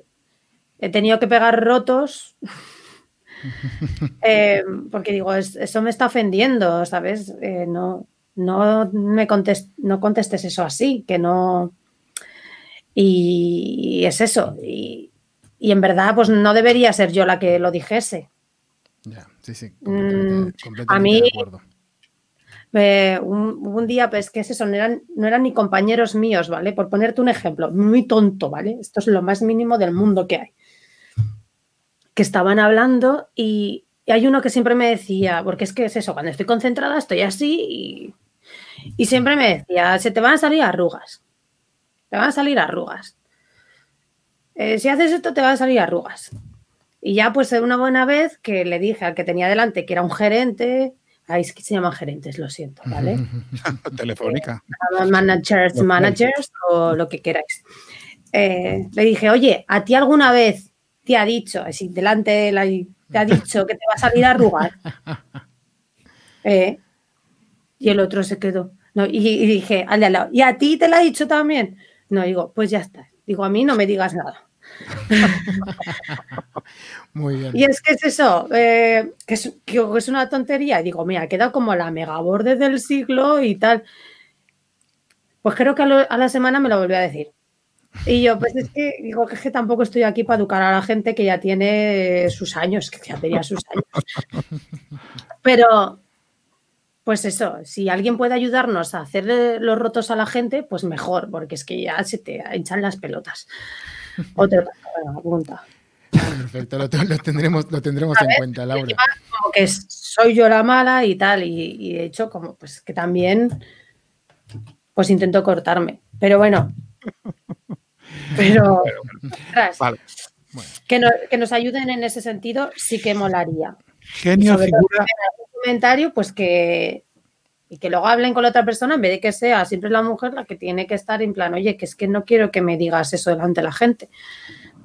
he tenido que pegar rotos eh, porque digo, eso me está ofendiendo, ¿sabes? Eh, no, no me no contestes eso así, que no... Y, es eso. Y, y en verdad, pues no debería ser yo la que lo dijese. Ya, sí, sí, mm, completamente, a mí, de acuerdo. un, día, pues que es eso, no eran, no eran ni compañeros míos, ¿vale? Por ponerte un ejemplo, muy tonto, ¿vale? Esto es lo más mínimo del mundo que hay. Que estaban hablando y, hay uno que siempre me decía, porque es que es eso, cuando estoy concentrada estoy así y, siempre me decía, se te van a salir arrugas, te van a salir arrugas. Eh, si haces esto te van a salir arrugas. Y ya pues una buena vez que le dije al que tenía delante que era un gerente, Ay, es que se llaman gerentes, lo siento, ¿vale? Telefónica. Eh, managers, managers o lo que queráis. Eh, le dije, oye, ¿a ti alguna vez te ha dicho, así delante de la, te ha dicho que te va a salir a arrugar? Eh, y el otro se quedó. No, y, y, dije, al de al lado, ¿y a ti te lo ha dicho también? No, digo, pues ya está. Digo, a mí no me digas nada. Muy bien. Y es que es eso, eh, que, es, una tontería. Digo, mira, queda como la mega borde del siglo y tal. Pues creo que a, la semana me lo volvió a decir. Y yo, pues es que digo que, es que tampoco estoy aquí para educar a la gente que ya tiene sus años, que ya tenía sus años. Pero, pues eso, si alguien puede ayudarnos a hacerle los rotos a la gente, pues mejor, porque es que ya se te echan las pelotas. Otra pregunta. Perfecto, lo, tendremos, lo tendremos en cuenta, Laura. Como que soy yo la mala y tal, y, de hecho, como pues que también pues intento cortarme. Pero bueno. Pero que, que, nos ayuden en ese sentido sí que molaría. Genio, figura. comentario, pues que, y que luego hablen con la otra persona en vez de que sea siempre la mujer la que tiene que estar en plan, oye, que es que no quiero que me digas eso delante de la gente.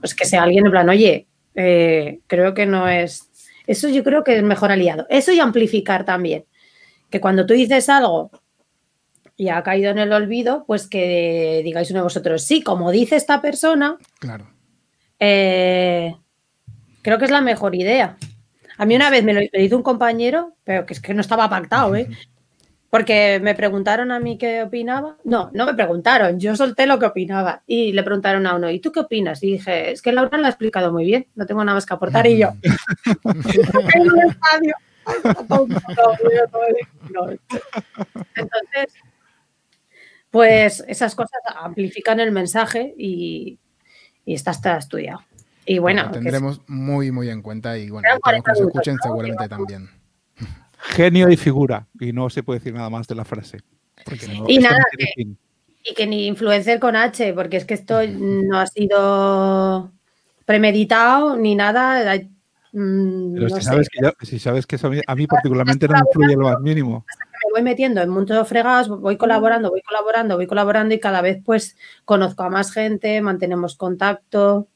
Pues que sea alguien en plan, oye, eh, creo que no es. Eso yo creo que es mejor aliado. Eso y amplificar también. Que cuando tú dices algo y ha caído en el olvido, pues que digáis uno de vosotros, sí, como dice esta persona. Claro. Eh, creo que es la mejor idea. A mí una vez me lo hizo un compañero, pero que es que no estaba pactado, ¿eh? Porque me preguntaron a mí qué opinaba. No, no me preguntaron, yo solté lo que opinaba. Y le preguntaron a uno, ¿y tú qué opinas? Y dije, es que Laura lo ha explicado muy bien, no tengo nada más que aportar. Y yo, Entonces, pues esas cosas amplifican el mensaje y, y está, está estudiado. Y bueno, lo tendremos muy, muy en cuenta y bueno, que nos escuchen seguramente también. Genio y figura. Y no se puede decir nada más de la frase. y nada, y que ni influencer con H, porque es que esto no ha sido premeditado ni nada. Mm, Pero si, sabes que si, sabes que, eso a mí, particularmente no me influye lo más mínimo. Me voy metiendo en muchos fregados, voy colaborando, voy colaborando, voy colaborando y cada vez pues conozco a más gente, mantenemos contacto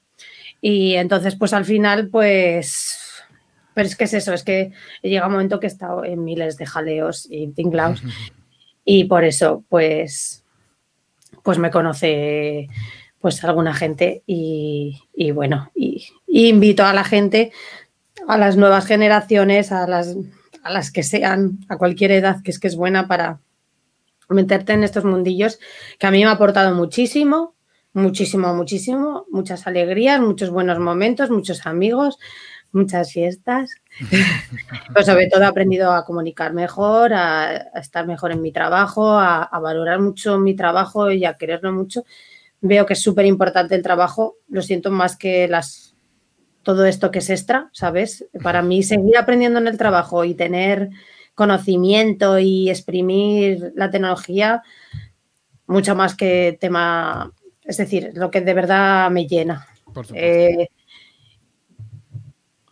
y entonces pues al final pues pero es que es eso, es que llega un momento que he estado en miles de jaleos y tinglaos. Y por eso, pues, pues me conoce pues alguna gente y, bueno, y, invito a la gente, a las nuevas generaciones, a las, a las que sean, a cualquier edad, que es que es buena para meterte en estos mundillos, que a mí me ha aportado muchísimo, muchísimo, muchísimo, muchas alegrías, muchos buenos momentos, muchos amigos, muchas fiestas. Pero sobre todo he aprendido a comunicar mejor, a, estar mejor en mi trabajo, a, valorar mucho mi trabajo y a quererlo mucho. Veo que es súper importante el trabajo, lo siento más que las todo esto que es extra, ¿sabes? Para mí seguir aprendiendo en el trabajo y tener conocimiento y exprimir la tecnología, mucho más que tema, es decir, lo que de verdad me llena. Eh,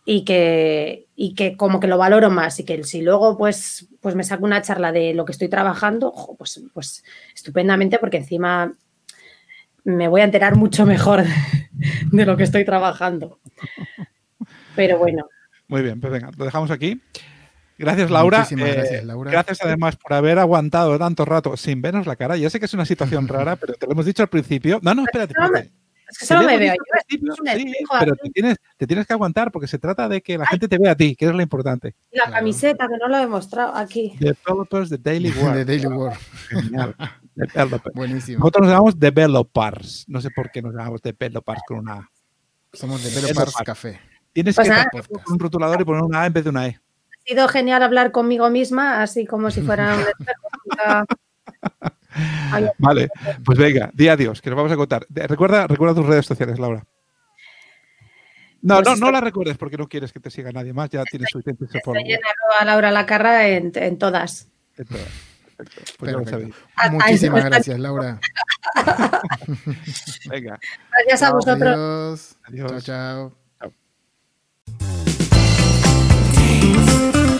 y que, y que como que lo valoro más y que si luego pues, pues me saco una charla de lo que estoy trabajando, pues, pues estupendamente porque encima me voy a enterar mucho mejor de, lo que estoy trabajando. Pero bueno. Muy bien, pues venga, lo dejamos aquí. Gracias, Laura. Muchísimas eh, gracias, Laura. Gracias además por haber aguantado tanto rato sin vernos la cara. Ya sé que es una situación rara, pero te lo hemos dicho al principio. No, no, espérate. espérate. Es que solo me veo Sí, pero te tienes, te tienes, que aguantar porque se trata de que la gente te vea a ti, que es lo importante. La camiseta, que no lo he mostrado aquí. Developers de Daily World. De Daily World. Genial. Buenísimo. Nosotros nos llamamos Developers. No sé por qué nos llamamos Developers con una A. Somos Developers Café. Tienes pues que nada, un rotulador y poner una A en vez de una E. Ha sido genial hablar conmigo misma, así como si fuera un espejo. vale, pues venga, di adiós, que nos vamos a contar. Recuerda, recuerda tus redes sociales, Laura. No, pues no, no la recuerdes porque no quieres que te siga nadie más, ya tienes suficiente Estoy en a Laura Lacarra en, en todas. En todas. Perfecto. Pues ah, Muchísimas pues, gracias, Laura. venga. Gracias a vosotros. Adiós. Adiós. Chao, chao. chao.